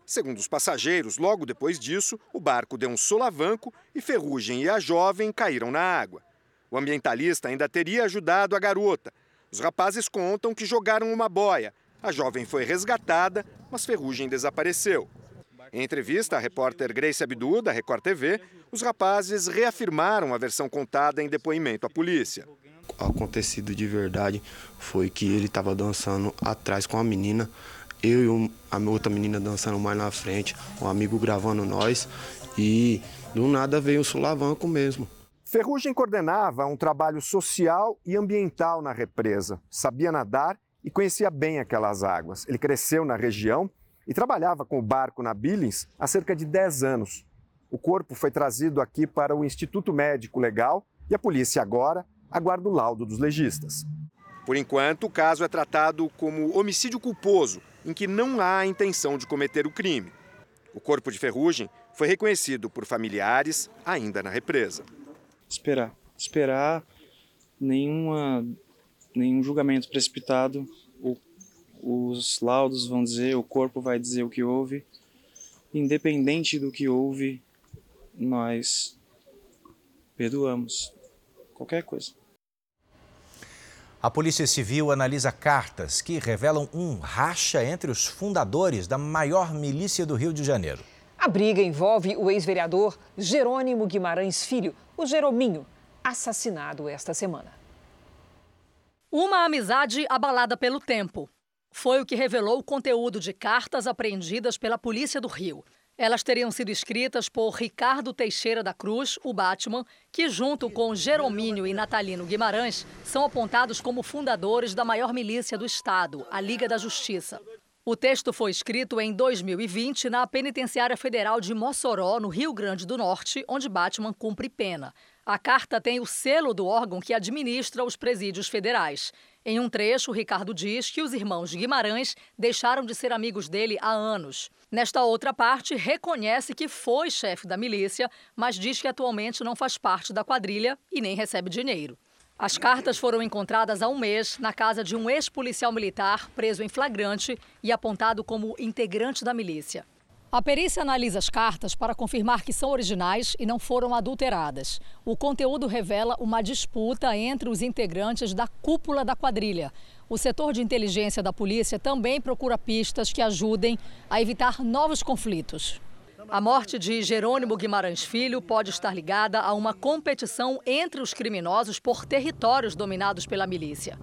Segundo os passageiros, logo depois disso, o barco deu um solavanco e Ferrugem e a jovem caíram na água. O ambientalista ainda teria ajudado a garota, os rapazes contam que jogaram uma boia. A jovem foi resgatada, mas Ferrugem desapareceu. Em entrevista à repórter Grace Abdu, da Record TV, os rapazes reafirmaram a versão contada em depoimento à polícia. Acontecido de verdade foi que ele estava dançando atrás com a menina, eu e a outra menina dançando mais na frente, um amigo gravando nós, e do nada veio o sulavanco mesmo. Ferrugem coordenava um trabalho social e ambiental na represa. Sabia nadar e conhecia bem aquelas águas. Ele cresceu na região e trabalhava com o barco na Billings há cerca de 10 anos. O corpo foi trazido aqui para o Instituto Médico Legal e a polícia agora aguarda o laudo dos legistas. Por enquanto, o caso é tratado como homicídio culposo, em que não há a intenção de cometer o crime. O corpo de Ferrugem foi reconhecido por familiares ainda na represa esperar. Esperar nenhuma, nenhum julgamento precipitado. O, os laudos vão dizer, o corpo vai dizer o que houve. Independente do que houve, nós perdoamos qualquer coisa. A Polícia Civil analisa cartas que revelam um racha entre os fundadores da maior milícia do Rio de Janeiro. A briga envolve o ex-vereador Jerônimo Guimarães Filho, o Jerominho, assassinado esta semana. Uma amizade abalada pelo tempo. Foi o que revelou o conteúdo de cartas apreendidas pela Polícia do Rio. Elas teriam sido escritas por Ricardo Teixeira da Cruz, o Batman, que, junto com Jeromínio e Natalino Guimarães, são apontados como fundadores da maior milícia do Estado, a Liga da Justiça. O texto foi escrito em 2020 na Penitenciária Federal de Mossoró, no Rio Grande do Norte, onde Batman cumpre pena. A carta tem o selo do órgão que administra os presídios federais. Em um trecho, Ricardo diz que os irmãos Guimarães deixaram de ser amigos dele há anos. Nesta outra parte, reconhece que foi chefe da milícia, mas diz que atualmente não faz parte da quadrilha e nem recebe dinheiro. As cartas foram encontradas há um mês na casa de um ex-policial militar preso em flagrante e apontado como integrante da milícia. A perícia analisa as cartas para confirmar que são originais e não foram adulteradas. O conteúdo revela uma disputa entre os integrantes da cúpula da quadrilha. O setor de inteligência da polícia também procura pistas que ajudem a evitar novos conflitos. A morte de Jerônimo Guimarães Filho pode estar ligada a uma competição entre os criminosos por territórios dominados pela milícia.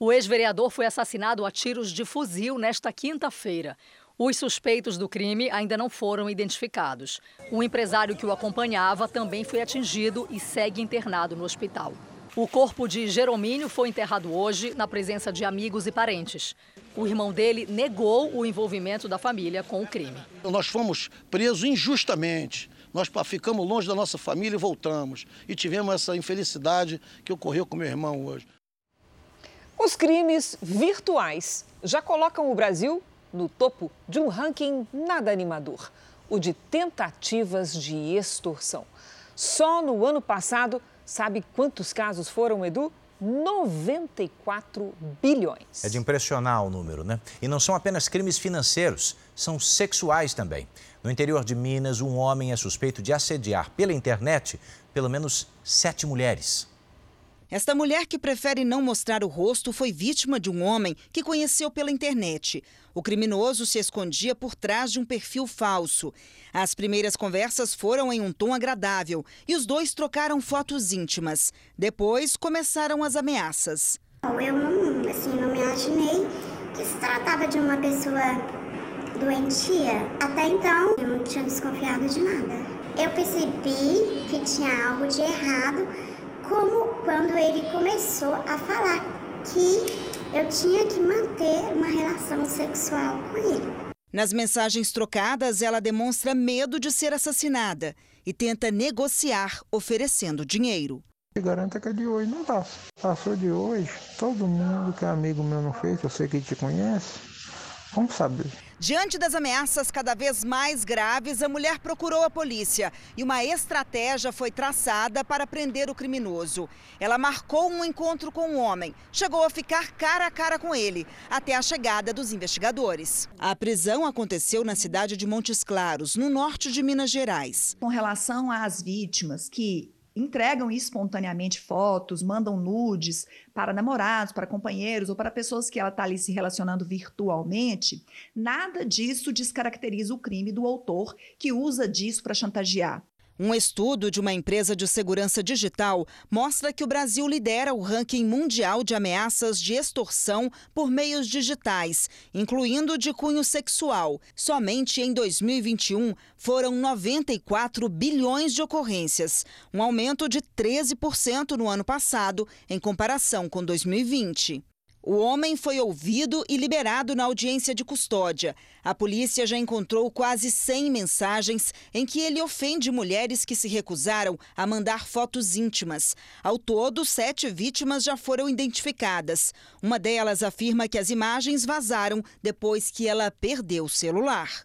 O ex-vereador foi assassinado a tiros de fuzil nesta quinta-feira. Os suspeitos do crime ainda não foram identificados. O empresário que o acompanhava também foi atingido e segue internado no hospital. O corpo de Jeromínio foi enterrado hoje na presença de amigos e parentes. O irmão dele negou o envolvimento da família com o crime. Nós fomos presos injustamente. Nós ficamos longe da nossa família e voltamos. E tivemos essa infelicidade que ocorreu com meu irmão hoje. Os crimes virtuais já colocam o Brasil no topo de um ranking nada animador o de tentativas de extorsão. Só no ano passado, sabe quantos casos foram, Edu? 94 bilhões. É de impressionar o número, né? E não são apenas crimes financeiros, são sexuais também. No interior de Minas, um homem é suspeito de assediar pela internet pelo menos sete mulheres. Esta mulher que prefere não mostrar o rosto foi vítima de um homem que conheceu pela internet. O criminoso se escondia por trás de um perfil falso. As primeiras conversas foram em um tom agradável e os dois trocaram fotos íntimas. Depois começaram as ameaças. Eu não, assim, não me imaginei que se tratava de uma pessoa doentia. Até então, eu não tinha desconfiado de nada. Eu percebi que tinha algo de errado, como quando ele começou a falar que eu tinha que manter uma relação sexual com ele. Nas mensagens trocadas, ela demonstra medo de ser assassinada e tenta negociar oferecendo dinheiro. Garanta que é de hoje não passa. Passou de hoje, todo mundo que é amigo meu não fez, eu sei que te conhece, como saber? Diante das ameaças cada vez mais graves, a mulher procurou a polícia e uma estratégia foi traçada para prender o criminoso. Ela marcou um encontro com o um homem, chegou a ficar cara a cara com ele, até a chegada dos investigadores. A prisão aconteceu na cidade de Montes Claros, no norte de Minas Gerais. Com relação às vítimas que entregam espontaneamente fotos, mandam nudes para namorados, para companheiros ou para pessoas que ela está ali se relacionando virtualmente, nada disso descaracteriza o crime do autor que usa disso para chantagear. Um estudo de uma empresa de segurança digital mostra que o Brasil lidera o ranking mundial de ameaças de extorsão por meios digitais, incluindo de cunho sexual. Somente em 2021 foram 94 bilhões de ocorrências, um aumento de 13% no ano passado, em comparação com 2020. O homem foi ouvido e liberado na audiência de custódia. A polícia já encontrou quase 100 mensagens em que ele ofende mulheres que se recusaram a mandar fotos íntimas. Ao todo, sete vítimas já foram identificadas. Uma delas afirma que as imagens vazaram depois que ela perdeu o celular.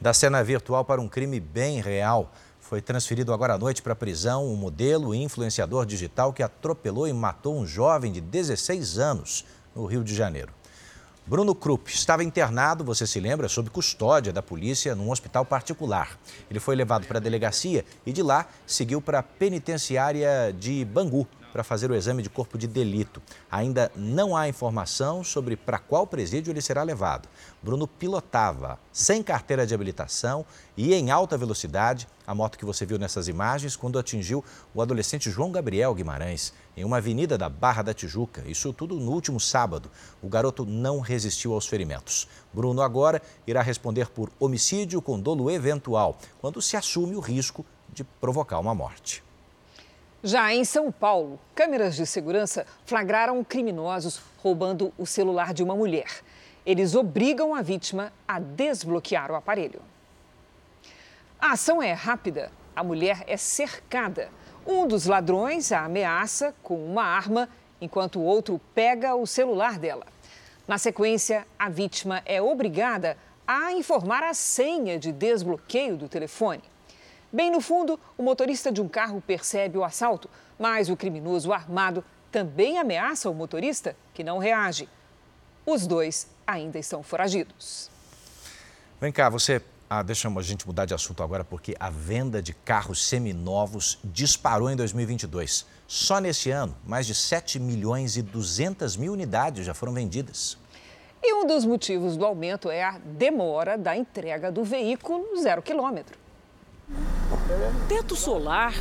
Da cena virtual para um crime bem real. Foi transferido agora à noite para a prisão um modelo e influenciador digital que atropelou e matou um jovem de 16 anos no Rio de Janeiro. Bruno Krupp estava internado, você se lembra, sob custódia da polícia num hospital particular. Ele foi levado para a delegacia e de lá seguiu para a penitenciária de Bangu, para fazer o exame de corpo de delito. Ainda não há informação sobre para qual presídio ele será levado. Bruno pilotava sem carteira de habilitação e em alta velocidade a moto que você viu nessas imagens quando atingiu o adolescente João Gabriel Guimarães em uma avenida da Barra da Tijuca. Isso tudo no último sábado. O garoto não resistiu aos ferimentos. Bruno agora irá responder por homicídio com dolo eventual, quando se assume o risco de provocar uma morte. Já em São Paulo, câmeras de segurança flagraram criminosos roubando o celular de uma mulher. Eles obrigam a vítima a desbloquear o aparelho. A ação é rápida. A mulher é cercada. Um dos ladrões a ameaça com uma arma, enquanto o outro pega o celular dela. Na sequência, a vítima é obrigada a informar a senha de desbloqueio do telefone. Bem no fundo, o motorista de um carro percebe o assalto, mas o criminoso armado também ameaça o motorista, que não reage. Os dois ainda estão foragidos. Vem cá, você. Ah, deixa a gente mudar de assunto agora, porque a venda de carros seminovos disparou em 2022. Só neste ano, mais de 7 milhões e 200 mil unidades já foram vendidas. E um dos motivos do aumento é a demora da entrega do veículo zero quilômetro. Teto solar,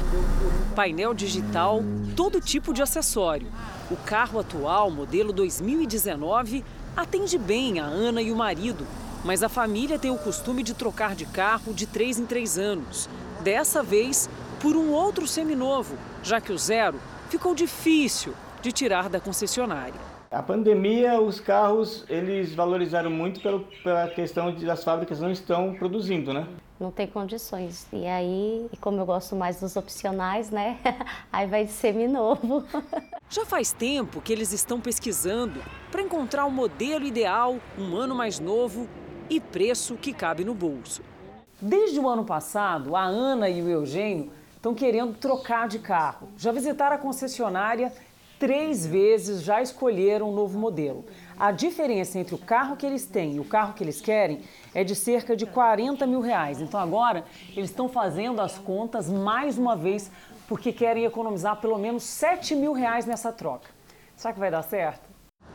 painel digital, todo tipo de acessório. O carro atual, modelo 2019, atende bem a Ana e o marido, mas a família tem o costume de trocar de carro de três em três anos. Dessa vez, por um outro seminovo, já que o zero ficou difícil de tirar da concessionária. A pandemia, os carros, eles valorizaram muito pelo, pela questão de as fábricas não estão produzindo, né? Não tem condições. E aí, como eu gosto mais dos opcionais, né? Aí vai de seminovo. Já faz tempo que eles estão pesquisando para encontrar o modelo ideal, um ano mais novo e preço que cabe no bolso. Desde o ano passado, a Ana e o Eugênio estão querendo trocar de carro. Já visitaram a concessionária três vezes já escolheram um novo modelo. A diferença entre o carro que eles têm e o carro que eles querem é de cerca de 40 mil reais. Então agora eles estão fazendo as contas mais uma vez porque querem economizar pelo menos 7 mil reais nessa troca. Será que vai dar certo?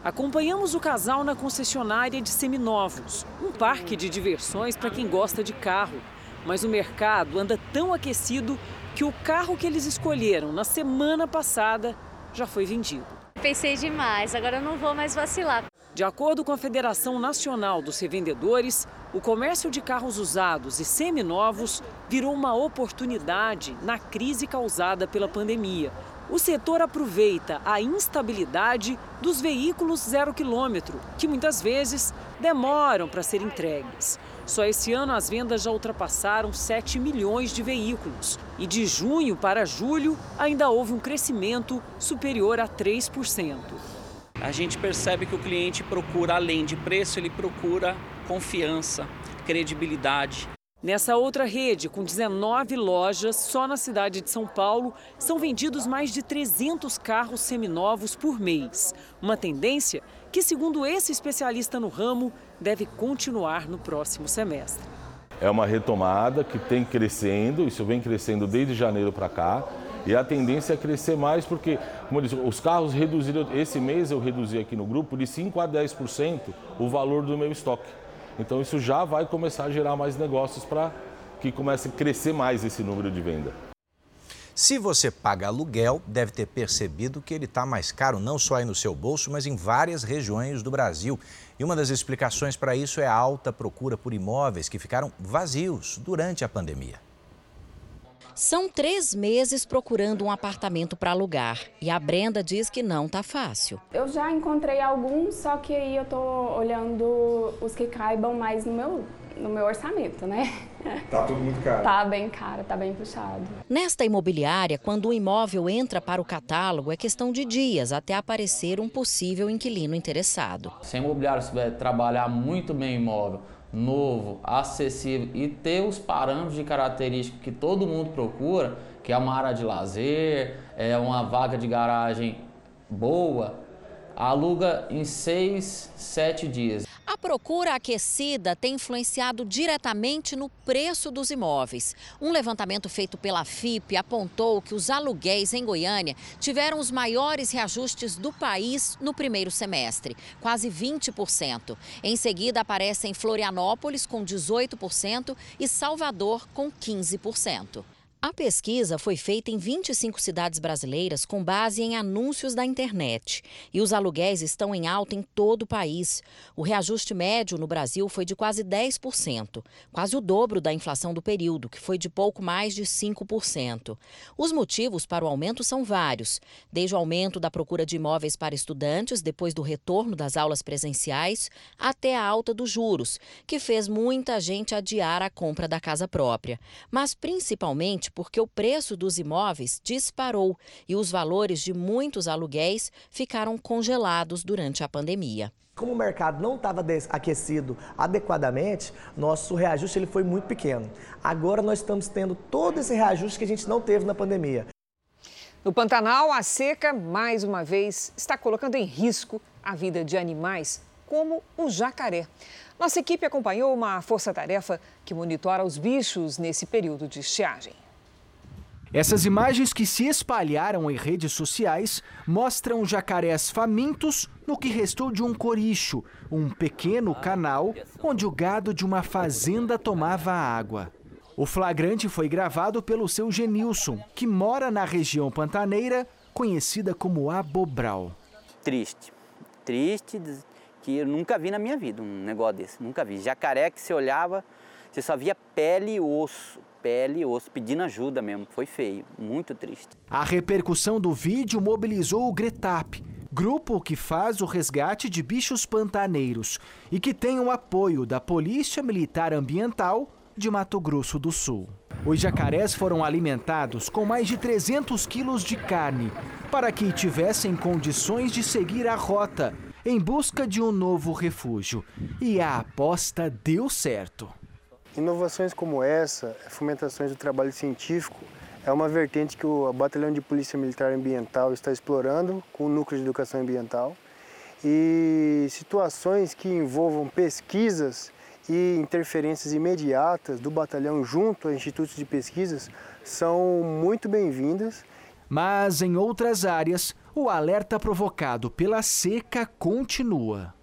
Acompanhamos o casal na concessionária de seminovos, um parque de diversões para quem gosta de carro. Mas o mercado anda tão aquecido que o carro que eles escolheram na semana passada já foi vendido. Pensei demais, agora eu não vou mais vacilar. De acordo com a Federação Nacional dos Revendedores, o comércio de carros usados e seminovos virou uma oportunidade na crise causada pela pandemia. O setor aproveita a instabilidade dos veículos zero quilômetro, que muitas vezes demoram para ser entregues. Só esse ano as vendas já ultrapassaram 7 milhões de veículos. E de junho para julho ainda houve um crescimento superior a 3%. A gente percebe que o cliente procura, além de preço, ele procura confiança, credibilidade. Nessa outra rede, com 19 lojas, só na cidade de São Paulo, são vendidos mais de 300 carros seminovos por mês. Uma tendência que, segundo esse especialista no ramo, deve continuar no próximo semestre. É uma retomada que tem crescendo, isso vem crescendo desde janeiro para cá. E a tendência é crescer mais porque, como eu disse, os carros reduziram, esse mês eu reduzi aqui no grupo de 5 a 10% o valor do meu estoque. Então isso já vai começar a gerar mais negócios para que comece a crescer mais esse número de venda. Se você paga aluguel, deve ter percebido que ele está mais caro não só aí no seu bolso, mas em várias regiões do Brasil. E uma das explicações para isso é a alta procura por imóveis que ficaram vazios durante a pandemia. São três meses procurando um apartamento para alugar e a Brenda diz que não tá fácil. Eu já encontrei alguns, só que aí eu tô olhando os que caibam mais no meu, no meu orçamento, né? Tá tudo muito caro. Tá bem caro, tá bem puxado. Nesta imobiliária, quando o imóvel entra para o catálogo, é questão de dias até aparecer um possível inquilino interessado. Se a imobiliária souber trabalhar muito bem o imóvel, novo, acessível e ter os parâmetros de característica que todo mundo procura, que é uma área de lazer, é uma vaga de garagem boa, aluga em seis, sete dias. A procura aquecida tem influenciado diretamente no preço dos imóveis. Um levantamento feito pela FIP apontou que os aluguéis em Goiânia tiveram os maiores reajustes do país no primeiro semestre, quase 20%. Em seguida aparecem Florianópolis com 18% e Salvador com 15%. A pesquisa foi feita em 25 cidades brasileiras com base em anúncios da internet. E os aluguéis estão em alta em todo o país. O reajuste médio no Brasil foi de quase 10%, quase o dobro da inflação do período, que foi de pouco mais de 5%. Os motivos para o aumento são vários, desde o aumento da procura de imóveis para estudantes depois do retorno das aulas presenciais, até a alta dos juros, que fez muita gente adiar a compra da casa própria. Mas principalmente porque o preço dos imóveis disparou e os valores de muitos aluguéis ficaram congelados durante a pandemia. Como o mercado não estava aquecido adequadamente, nosso reajuste ele foi muito pequeno. Agora nós estamos tendo todo esse reajuste que a gente não teve na pandemia. No Pantanal, a seca, mais uma vez, está colocando em risco a vida de animais como o jacaré. Nossa equipe acompanhou uma força-tarefa que monitora os bichos nesse período de estiagem. Essas imagens que se espalharam em redes sociais mostram jacarés famintos no que restou de um coricho, um pequeno canal onde o gado de uma fazenda tomava água. O flagrante foi gravado pelo seu Genilson, que mora na região pantaneira, conhecida como Abobral. Triste, triste, que eu nunca vi na minha vida um negócio desse, nunca vi. Jacaré que você olhava, você só via pele e osso, pele e osso, pedindo ajuda mesmo. Foi feio, muito triste. A repercussão do vídeo mobilizou o Gretap, grupo que faz o resgate de bichos pantaneiros e que tem o apoio da Polícia Militar Ambiental de Mato Grosso do Sul. Os jacarés foram alimentados com mais de 300 quilos de carne para que tivessem condições de seguir a rota em busca de um novo refúgio. E a aposta deu certo. Inovações como essa, fomentações do trabalho científico, é uma vertente que o Batalhão de Polícia Militar Ambiental está explorando com o Núcleo de Educação Ambiental. E situações que envolvam pesquisas e interferências imediatas do batalhão junto a institutos de pesquisas são muito bem-vindas. Mas em outras áreas, o alerta provocado pela seca continua.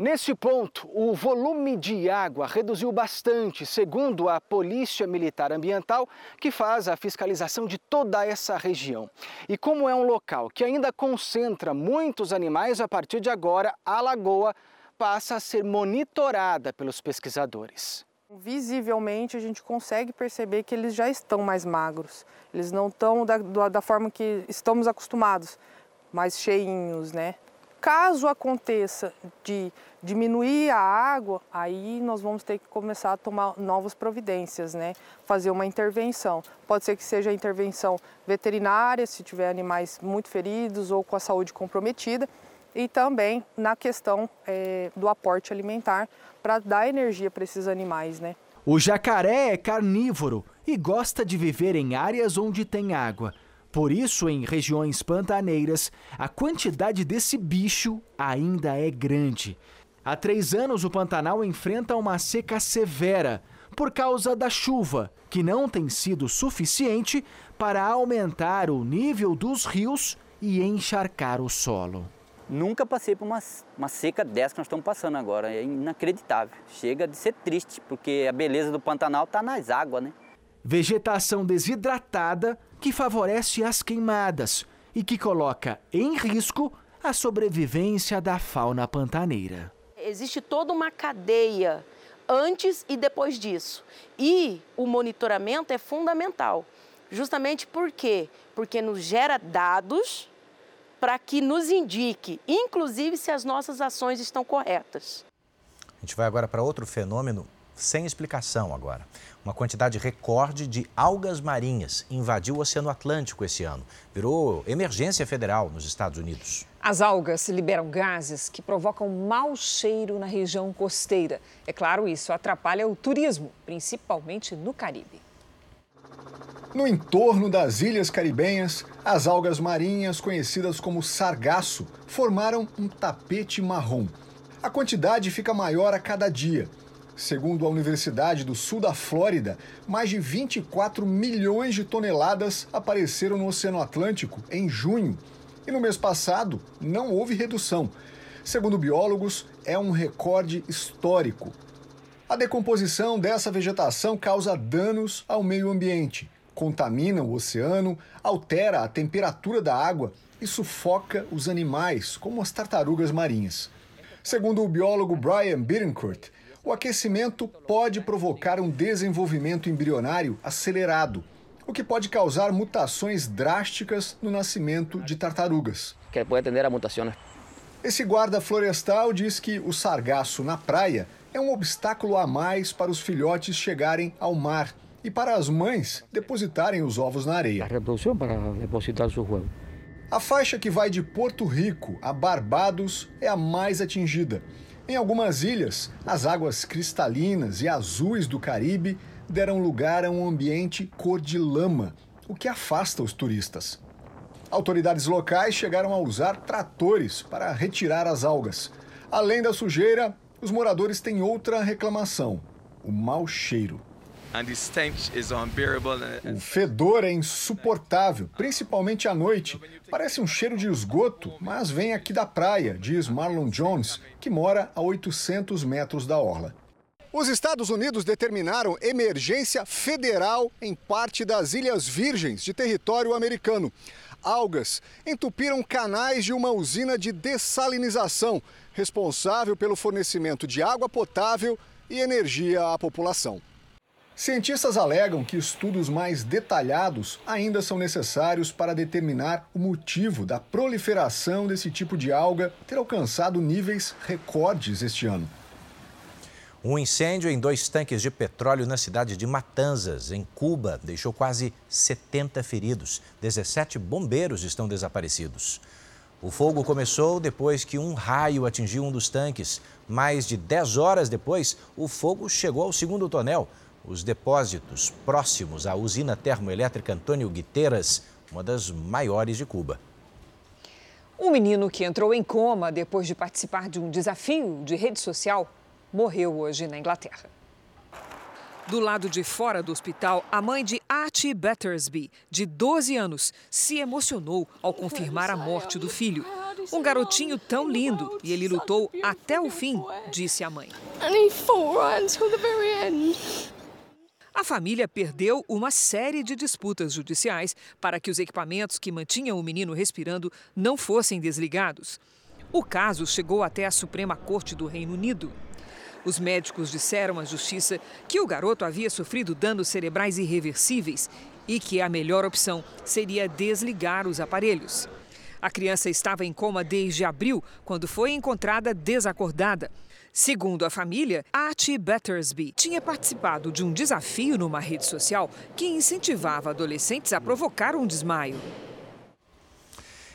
Nesse ponto, o volume de água reduziu bastante, segundo a Polícia Militar Ambiental, que faz a fiscalização de toda essa região. E como é um local que ainda concentra muitos animais, a partir de agora, a lagoa passa a ser monitorada pelos pesquisadores. Visivelmente a gente consegue perceber que eles já estão mais magros, eles não estão da, da forma que estamos acostumados, mais cheinhos, né? Caso aconteça de diminuir a água, aí nós vamos ter que começar a tomar novas providências, né? Fazer uma intervenção. Pode ser que seja intervenção veterinária, se tiver animais muito feridos ou com a saúde comprometida, e também na questão é, do aporte alimentar para dar energia para esses animais, né? O jacaré é carnívoro e gosta de viver em áreas onde tem água. Por isso, em regiões pantaneiras, a quantidade desse bicho ainda é grande. Há três anos, o Pantanal enfrenta uma seca severa por causa da chuva, que não tem sido suficiente para aumentar o nível dos rios e encharcar o solo. Nunca passei por uma, uma seca dessa que nós estamos passando agora. É inacreditável. Chega de ser triste, porque a beleza do Pantanal está nas águas, né? Vegetação desidratada que favorece as queimadas e que coloca em risco a sobrevivência da fauna pantaneira. Existe toda uma cadeia antes e depois disso. E o monitoramento é fundamental. Justamente por quê? Porque nos gera dados para que nos indique, inclusive, se as nossas ações estão corretas. A gente vai agora para outro fenômeno sem explicação agora. Uma quantidade recorde de algas marinhas invadiu o Oceano Atlântico esse ano. Virou emergência federal nos Estados Unidos. As algas liberam gases que provocam mau cheiro na região costeira. É claro, isso atrapalha o turismo, principalmente no Caribe. No entorno das ilhas caribenhas, as algas marinhas, conhecidas como sargaço, formaram um tapete marrom. A quantidade fica maior a cada dia. Segundo a Universidade do Sul da Flórida, mais de 24 milhões de toneladas apareceram no Oceano Atlântico em junho. E no mês passado, não houve redução. Segundo biólogos, é um recorde histórico. A decomposição dessa vegetação causa danos ao meio ambiente contamina o oceano, altera a temperatura da água e sufoca os animais, como as tartarugas marinhas. Segundo o biólogo Brian Bittencourt, o aquecimento pode provocar um desenvolvimento embrionário acelerado, o que pode causar mutações drásticas no nascimento de tartarugas. Que pode atender a mutações. Esse guarda florestal diz que o sargaço na praia é um obstáculo a mais para os filhotes chegarem ao mar e para as mães depositarem os ovos na areia. A reprodução para depositar seus ovos. A faixa que vai de Porto Rico a Barbados é a mais atingida. Em algumas ilhas, as águas cristalinas e azuis do Caribe deram lugar a um ambiente cor de lama, o que afasta os turistas. Autoridades locais chegaram a usar tratores para retirar as algas. Além da sujeira, os moradores têm outra reclamação: o mau cheiro. O fedor é insuportável, principalmente à noite. Parece um cheiro de esgoto, mas vem aqui da praia, diz Marlon Jones, que mora a 800 metros da orla. Os Estados Unidos determinaram emergência federal em parte das Ilhas Virgens de território americano. Algas entupiram canais de uma usina de dessalinização, responsável pelo fornecimento de água potável e energia à população. Cientistas alegam que estudos mais detalhados ainda são necessários para determinar o motivo da proliferação desse tipo de alga ter alcançado níveis recordes este ano. Um incêndio em dois tanques de petróleo na cidade de Matanzas, em Cuba, deixou quase 70 feridos. 17 bombeiros estão desaparecidos. O fogo começou depois que um raio atingiu um dos tanques. Mais de 10 horas depois, o fogo chegou ao segundo tonel. Os depósitos próximos à usina termoelétrica Antônio Guiteiras, uma das maiores de Cuba. Um menino que entrou em coma depois de participar de um desafio de rede social morreu hoje na Inglaterra. Do lado de fora do hospital, a mãe de Archie Battersby, de 12 anos, se emocionou ao confirmar a morte do filho. Um garotinho tão lindo e ele lutou até o fim, disse a mãe. A família perdeu uma série de disputas judiciais para que os equipamentos que mantinham o menino respirando não fossem desligados. O caso chegou até a Suprema Corte do Reino Unido. Os médicos disseram à justiça que o garoto havia sofrido danos cerebrais irreversíveis e que a melhor opção seria desligar os aparelhos. A criança estava em coma desde abril, quando foi encontrada desacordada. Segundo a família, Archie Battersby tinha participado de um desafio numa rede social que incentivava adolescentes a provocar um desmaio.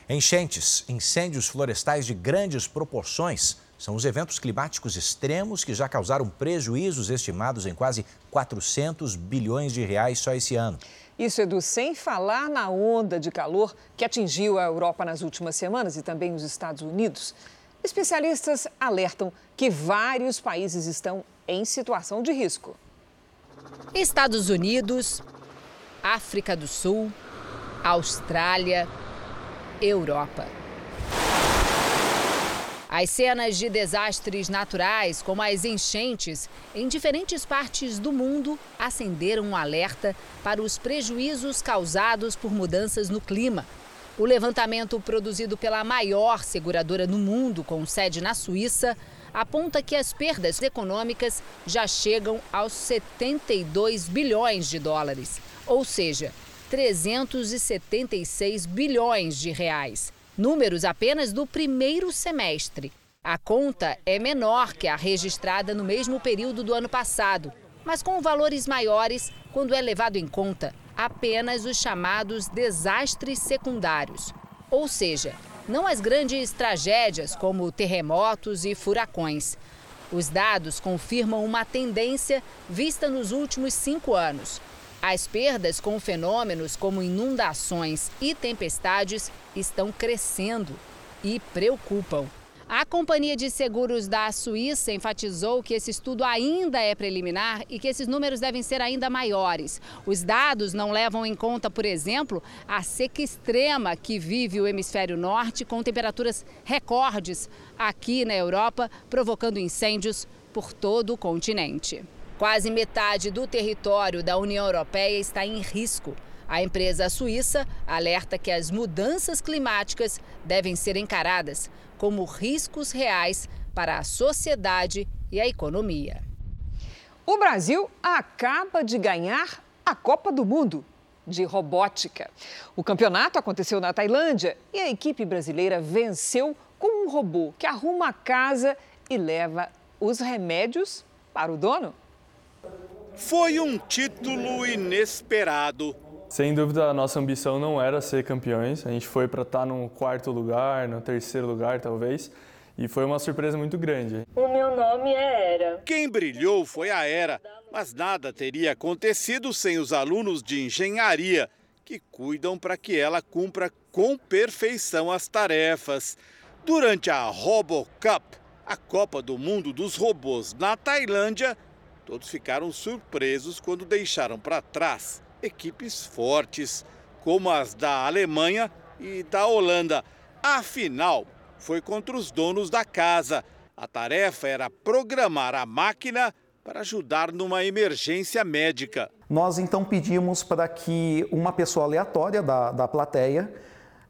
Enchentes, incêndios florestais de grandes proporções são os eventos climáticos extremos que já causaram prejuízos estimados em quase 400 bilhões de reais só esse ano. Isso, Edu, sem falar na onda de calor que atingiu a Europa nas últimas semanas e também os Estados Unidos. Especialistas alertam que vários países estão em situação de risco. Estados Unidos, África do Sul, Austrália, Europa. As cenas de desastres naturais, como as enchentes, em diferentes partes do mundo, acenderam um alerta para os prejuízos causados por mudanças no clima. O levantamento produzido pela maior seguradora no mundo, com sede na Suíça, aponta que as perdas econômicas já chegam aos 72 bilhões de dólares, ou seja, 376 bilhões de reais números apenas do primeiro semestre. A conta é menor que a registrada no mesmo período do ano passado, mas com valores maiores quando é levado em conta apenas os chamados desastres secundários, ou seja, não as grandes tragédias como terremotos e furacões. Os dados confirmam uma tendência vista nos últimos cinco anos. As perdas com fenômenos como inundações e tempestades estão crescendo e preocupam. A Companhia de Seguros da Suíça enfatizou que esse estudo ainda é preliminar e que esses números devem ser ainda maiores. Os dados não levam em conta, por exemplo, a seca extrema que vive o hemisfério norte, com temperaturas recordes aqui na Europa, provocando incêndios por todo o continente. Quase metade do território da União Europeia está em risco. A empresa suíça alerta que as mudanças climáticas devem ser encaradas como riscos reais para a sociedade e a economia. O Brasil acaba de ganhar a Copa do Mundo de robótica. O campeonato aconteceu na Tailândia e a equipe brasileira venceu com um robô que arruma a casa e leva os remédios para o dono. Foi um título inesperado. Sem dúvida, a nossa ambição não era ser campeões. A gente foi para estar no quarto lugar, no terceiro lugar, talvez. E foi uma surpresa muito grande. O meu nome é Era. Quem brilhou foi a Era, mas nada teria acontecido sem os alunos de engenharia, que cuidam para que ela cumpra com perfeição as tarefas. Durante a RoboCup, a Copa do Mundo dos Robôs na Tailândia, todos ficaram surpresos quando deixaram para trás equipes fortes, como as da Alemanha e da Holanda. Afinal, foi contra os donos da casa. A tarefa era programar a máquina para ajudar numa emergência médica. Nós então pedimos para que uma pessoa aleatória da, da plateia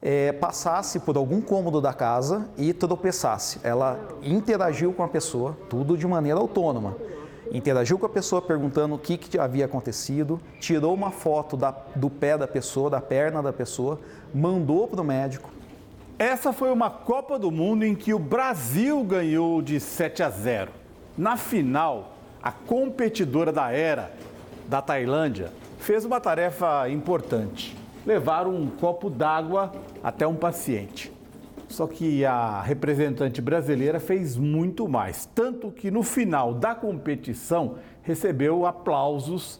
é, passasse por algum cômodo da casa e tropeçasse. Ela interagiu com a pessoa, tudo de maneira autônoma. Interagiu com a pessoa perguntando o que, que havia acontecido, tirou uma foto da, do pé da pessoa, da perna da pessoa, mandou para o médico. Essa foi uma Copa do Mundo em que o Brasil ganhou de 7 a 0. Na final, a competidora da era, da Tailândia, fez uma tarefa importante: levar um copo d'água até um paciente. Só que a representante brasileira fez muito mais, tanto que no final da competição recebeu aplausos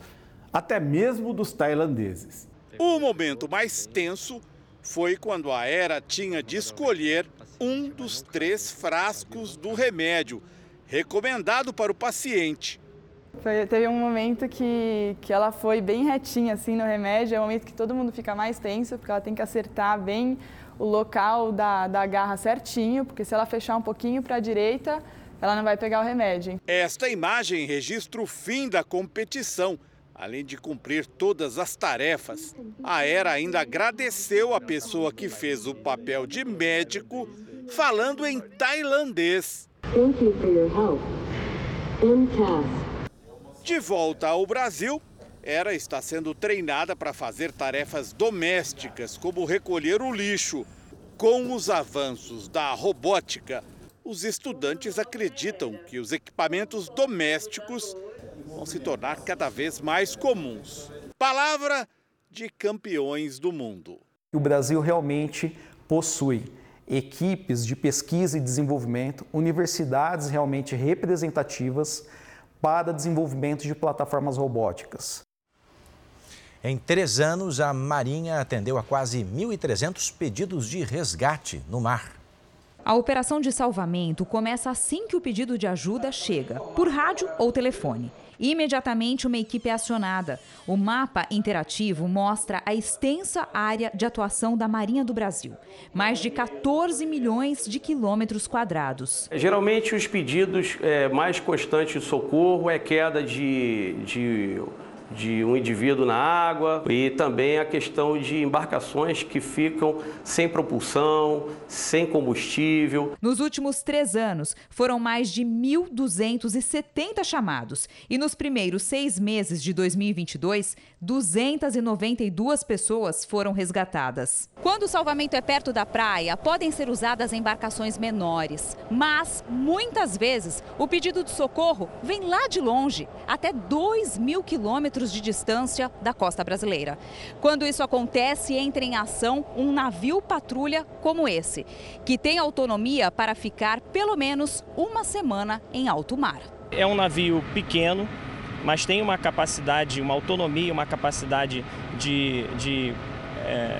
até mesmo dos tailandeses. O momento mais tenso foi quando a Era tinha de escolher um dos três frascos do remédio recomendado para o paciente. Foi, teve um momento que, que ela foi bem retinha assim no remédio, é o momento que todo mundo fica mais tenso, porque ela tem que acertar bem o local da, da garra certinho, porque se ela fechar um pouquinho para a direita, ela não vai pegar o remédio. Esta imagem registra o fim da competição Além de cumprir todas as tarefas, a Era ainda agradeceu a pessoa que fez o papel de médico, falando em tailandês. De volta ao Brasil, Era está sendo treinada para fazer tarefas domésticas, como recolher o lixo. Com os avanços da robótica, os estudantes acreditam que os equipamentos domésticos vão se tornar cada vez mais comuns. Palavra de campeões do mundo. O Brasil realmente possui equipes de pesquisa e desenvolvimento, universidades realmente representativas para desenvolvimento de plataformas robóticas. Em três anos, a Marinha atendeu a quase 1.300 pedidos de resgate no mar. A operação de salvamento começa assim que o pedido de ajuda chega, por rádio ou telefone. Imediatamente, uma equipe é acionada. O mapa interativo mostra a extensa área de atuação da Marinha do Brasil mais de 14 milhões de quilômetros quadrados. Geralmente, os pedidos é, mais constantes de socorro é queda de, de de um indivíduo na água e também a questão de embarcações que ficam sem propulsão, sem combustível. Nos últimos três anos, foram mais de 1.270 chamados e nos primeiros seis meses de 2022, 292 pessoas foram resgatadas. Quando o salvamento é perto da praia, podem ser usadas embarcações menores, mas muitas vezes o pedido de socorro vem lá de longe, até 2 mil quilômetros quilômetros de distância da costa brasileira. Quando isso acontece, entra em ação um navio patrulha como esse, que tem autonomia para ficar pelo menos uma semana em alto mar. É um navio pequeno, mas tem uma capacidade, uma autonomia, uma capacidade de, de é,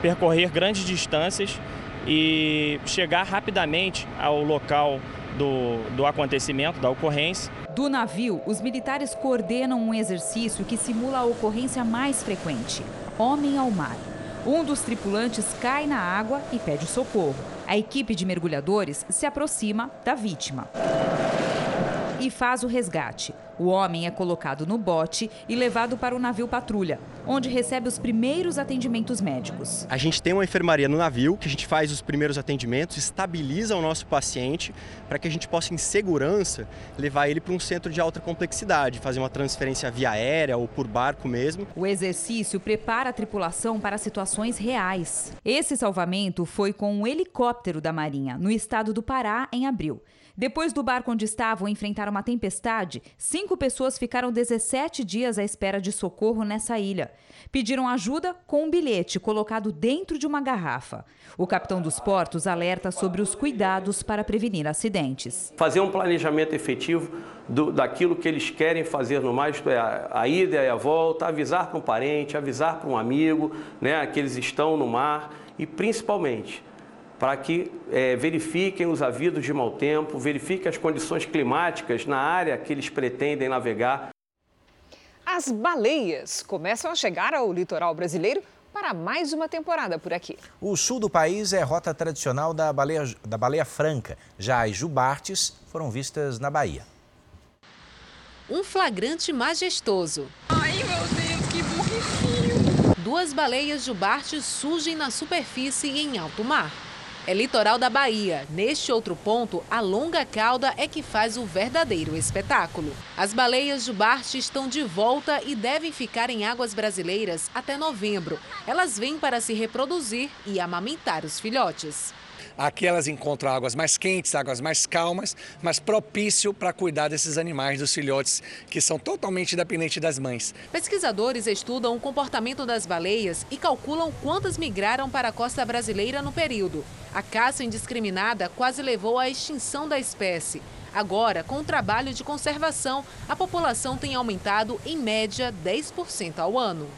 percorrer grandes distâncias e chegar rapidamente ao local do, do acontecimento, da ocorrência. Do navio, os militares coordenam um exercício que simula a ocorrência mais frequente: homem ao mar. Um dos tripulantes cai na água e pede socorro. A equipe de mergulhadores se aproxima da vítima e faz o resgate. O homem é colocado no bote e levado para o navio patrulha. onde recebe os primeiros atendimentos médicos. A gente tem uma enfermaria no navio que a gente faz os primeiros atendimentos, estabiliza o nosso paciente para que a gente possa, em segurança, levar ele para um centro de alta complexidade, fazer uma transferência via aérea ou por barco mesmo. O exercício prepara a tripulação para situações reais. Esse salvamento foi com um helicóptero da Marinha, no estado do Pará, em abril. Depois do barco onde estavam enfrentar uma tempestade, cinco pessoas ficaram 17 dias à espera de socorro nessa ilha. Pediram ajuda com um bilhete colocado dentro de uma garrafa. O capitão dos portos alerta sobre os cuidados para prevenir acidentes. Fazer um planejamento efetivo do, daquilo que eles querem fazer no mais, é a, a ida e a volta, avisar para um parente, avisar para um amigo, né, que eles estão no mar e principalmente para que é, verifiquem os avisos de mau tempo, verifiquem as condições climáticas na área que eles pretendem navegar. As baleias começam a chegar ao litoral brasileiro para mais uma temporada por aqui. O sul do país é rota tradicional da baleia, da baleia franca. Já as jubartes foram vistas na Bahia. Um flagrante majestoso. Ai, meu Deus, que burricinho! Duas baleias jubartes surgem na superfície e em alto mar. É litoral da Bahia. Neste outro ponto, a longa cauda é que faz o verdadeiro espetáculo. As baleias jubarte estão de volta e devem ficar em águas brasileiras até novembro. Elas vêm para se reproduzir e amamentar os filhotes. Aqui elas encontram águas mais quentes, águas mais calmas, mas propício para cuidar desses animais, dos filhotes, que são totalmente dependentes das mães. Pesquisadores estudam o comportamento das baleias e calculam quantas migraram para a costa brasileira no período. A caça indiscriminada quase levou à extinção da espécie. Agora, com o trabalho de conservação, a população tem aumentado em média 10% ao ano.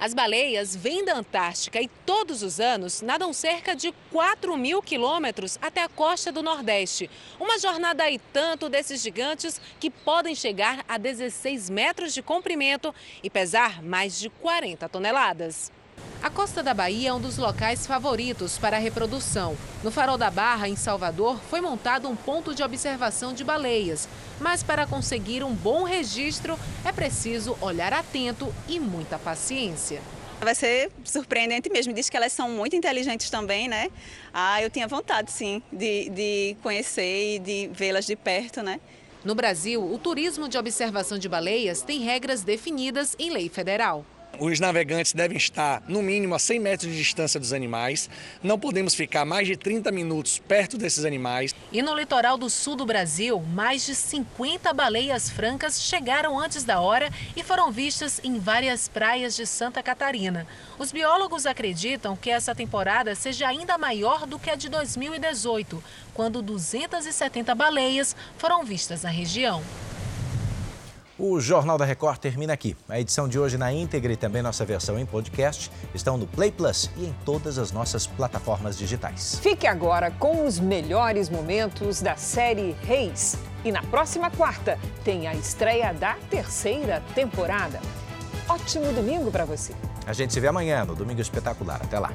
As baleias vêm da Antártica e todos os anos nadam cerca de 4 mil quilômetros até a costa do Nordeste. Uma jornada e tanto desses gigantes que podem chegar a 16 metros de comprimento e pesar mais de 40 toneladas. A costa da Bahia é um dos locais favoritos para a reprodução. No Farol da Barra, em Salvador, foi montado um ponto de observação de baleias. Mas para conseguir um bom registro, é preciso olhar atento e muita paciência. Vai ser surpreendente mesmo. Diz que elas são muito inteligentes também, né? Ah, eu tinha vontade, sim, de, de conhecer e de vê-las de perto, né? No Brasil, o turismo de observação de baleias tem regras definidas em lei federal. Os navegantes devem estar no mínimo a 100 metros de distância dos animais. Não podemos ficar mais de 30 minutos perto desses animais. E no litoral do sul do Brasil, mais de 50 baleias francas chegaram antes da hora e foram vistas em várias praias de Santa Catarina. Os biólogos acreditam que essa temporada seja ainda maior do que a de 2018, quando 270 baleias foram vistas na região. O Jornal da Record termina aqui. A edição de hoje na íntegra e também nossa versão em podcast estão no Play Plus e em todas as nossas plataformas digitais. Fique agora com os melhores momentos da série Reis. E na próxima quarta tem a estreia da terceira temporada. Ótimo domingo para você. A gente se vê amanhã no Domingo Espetacular. Até lá.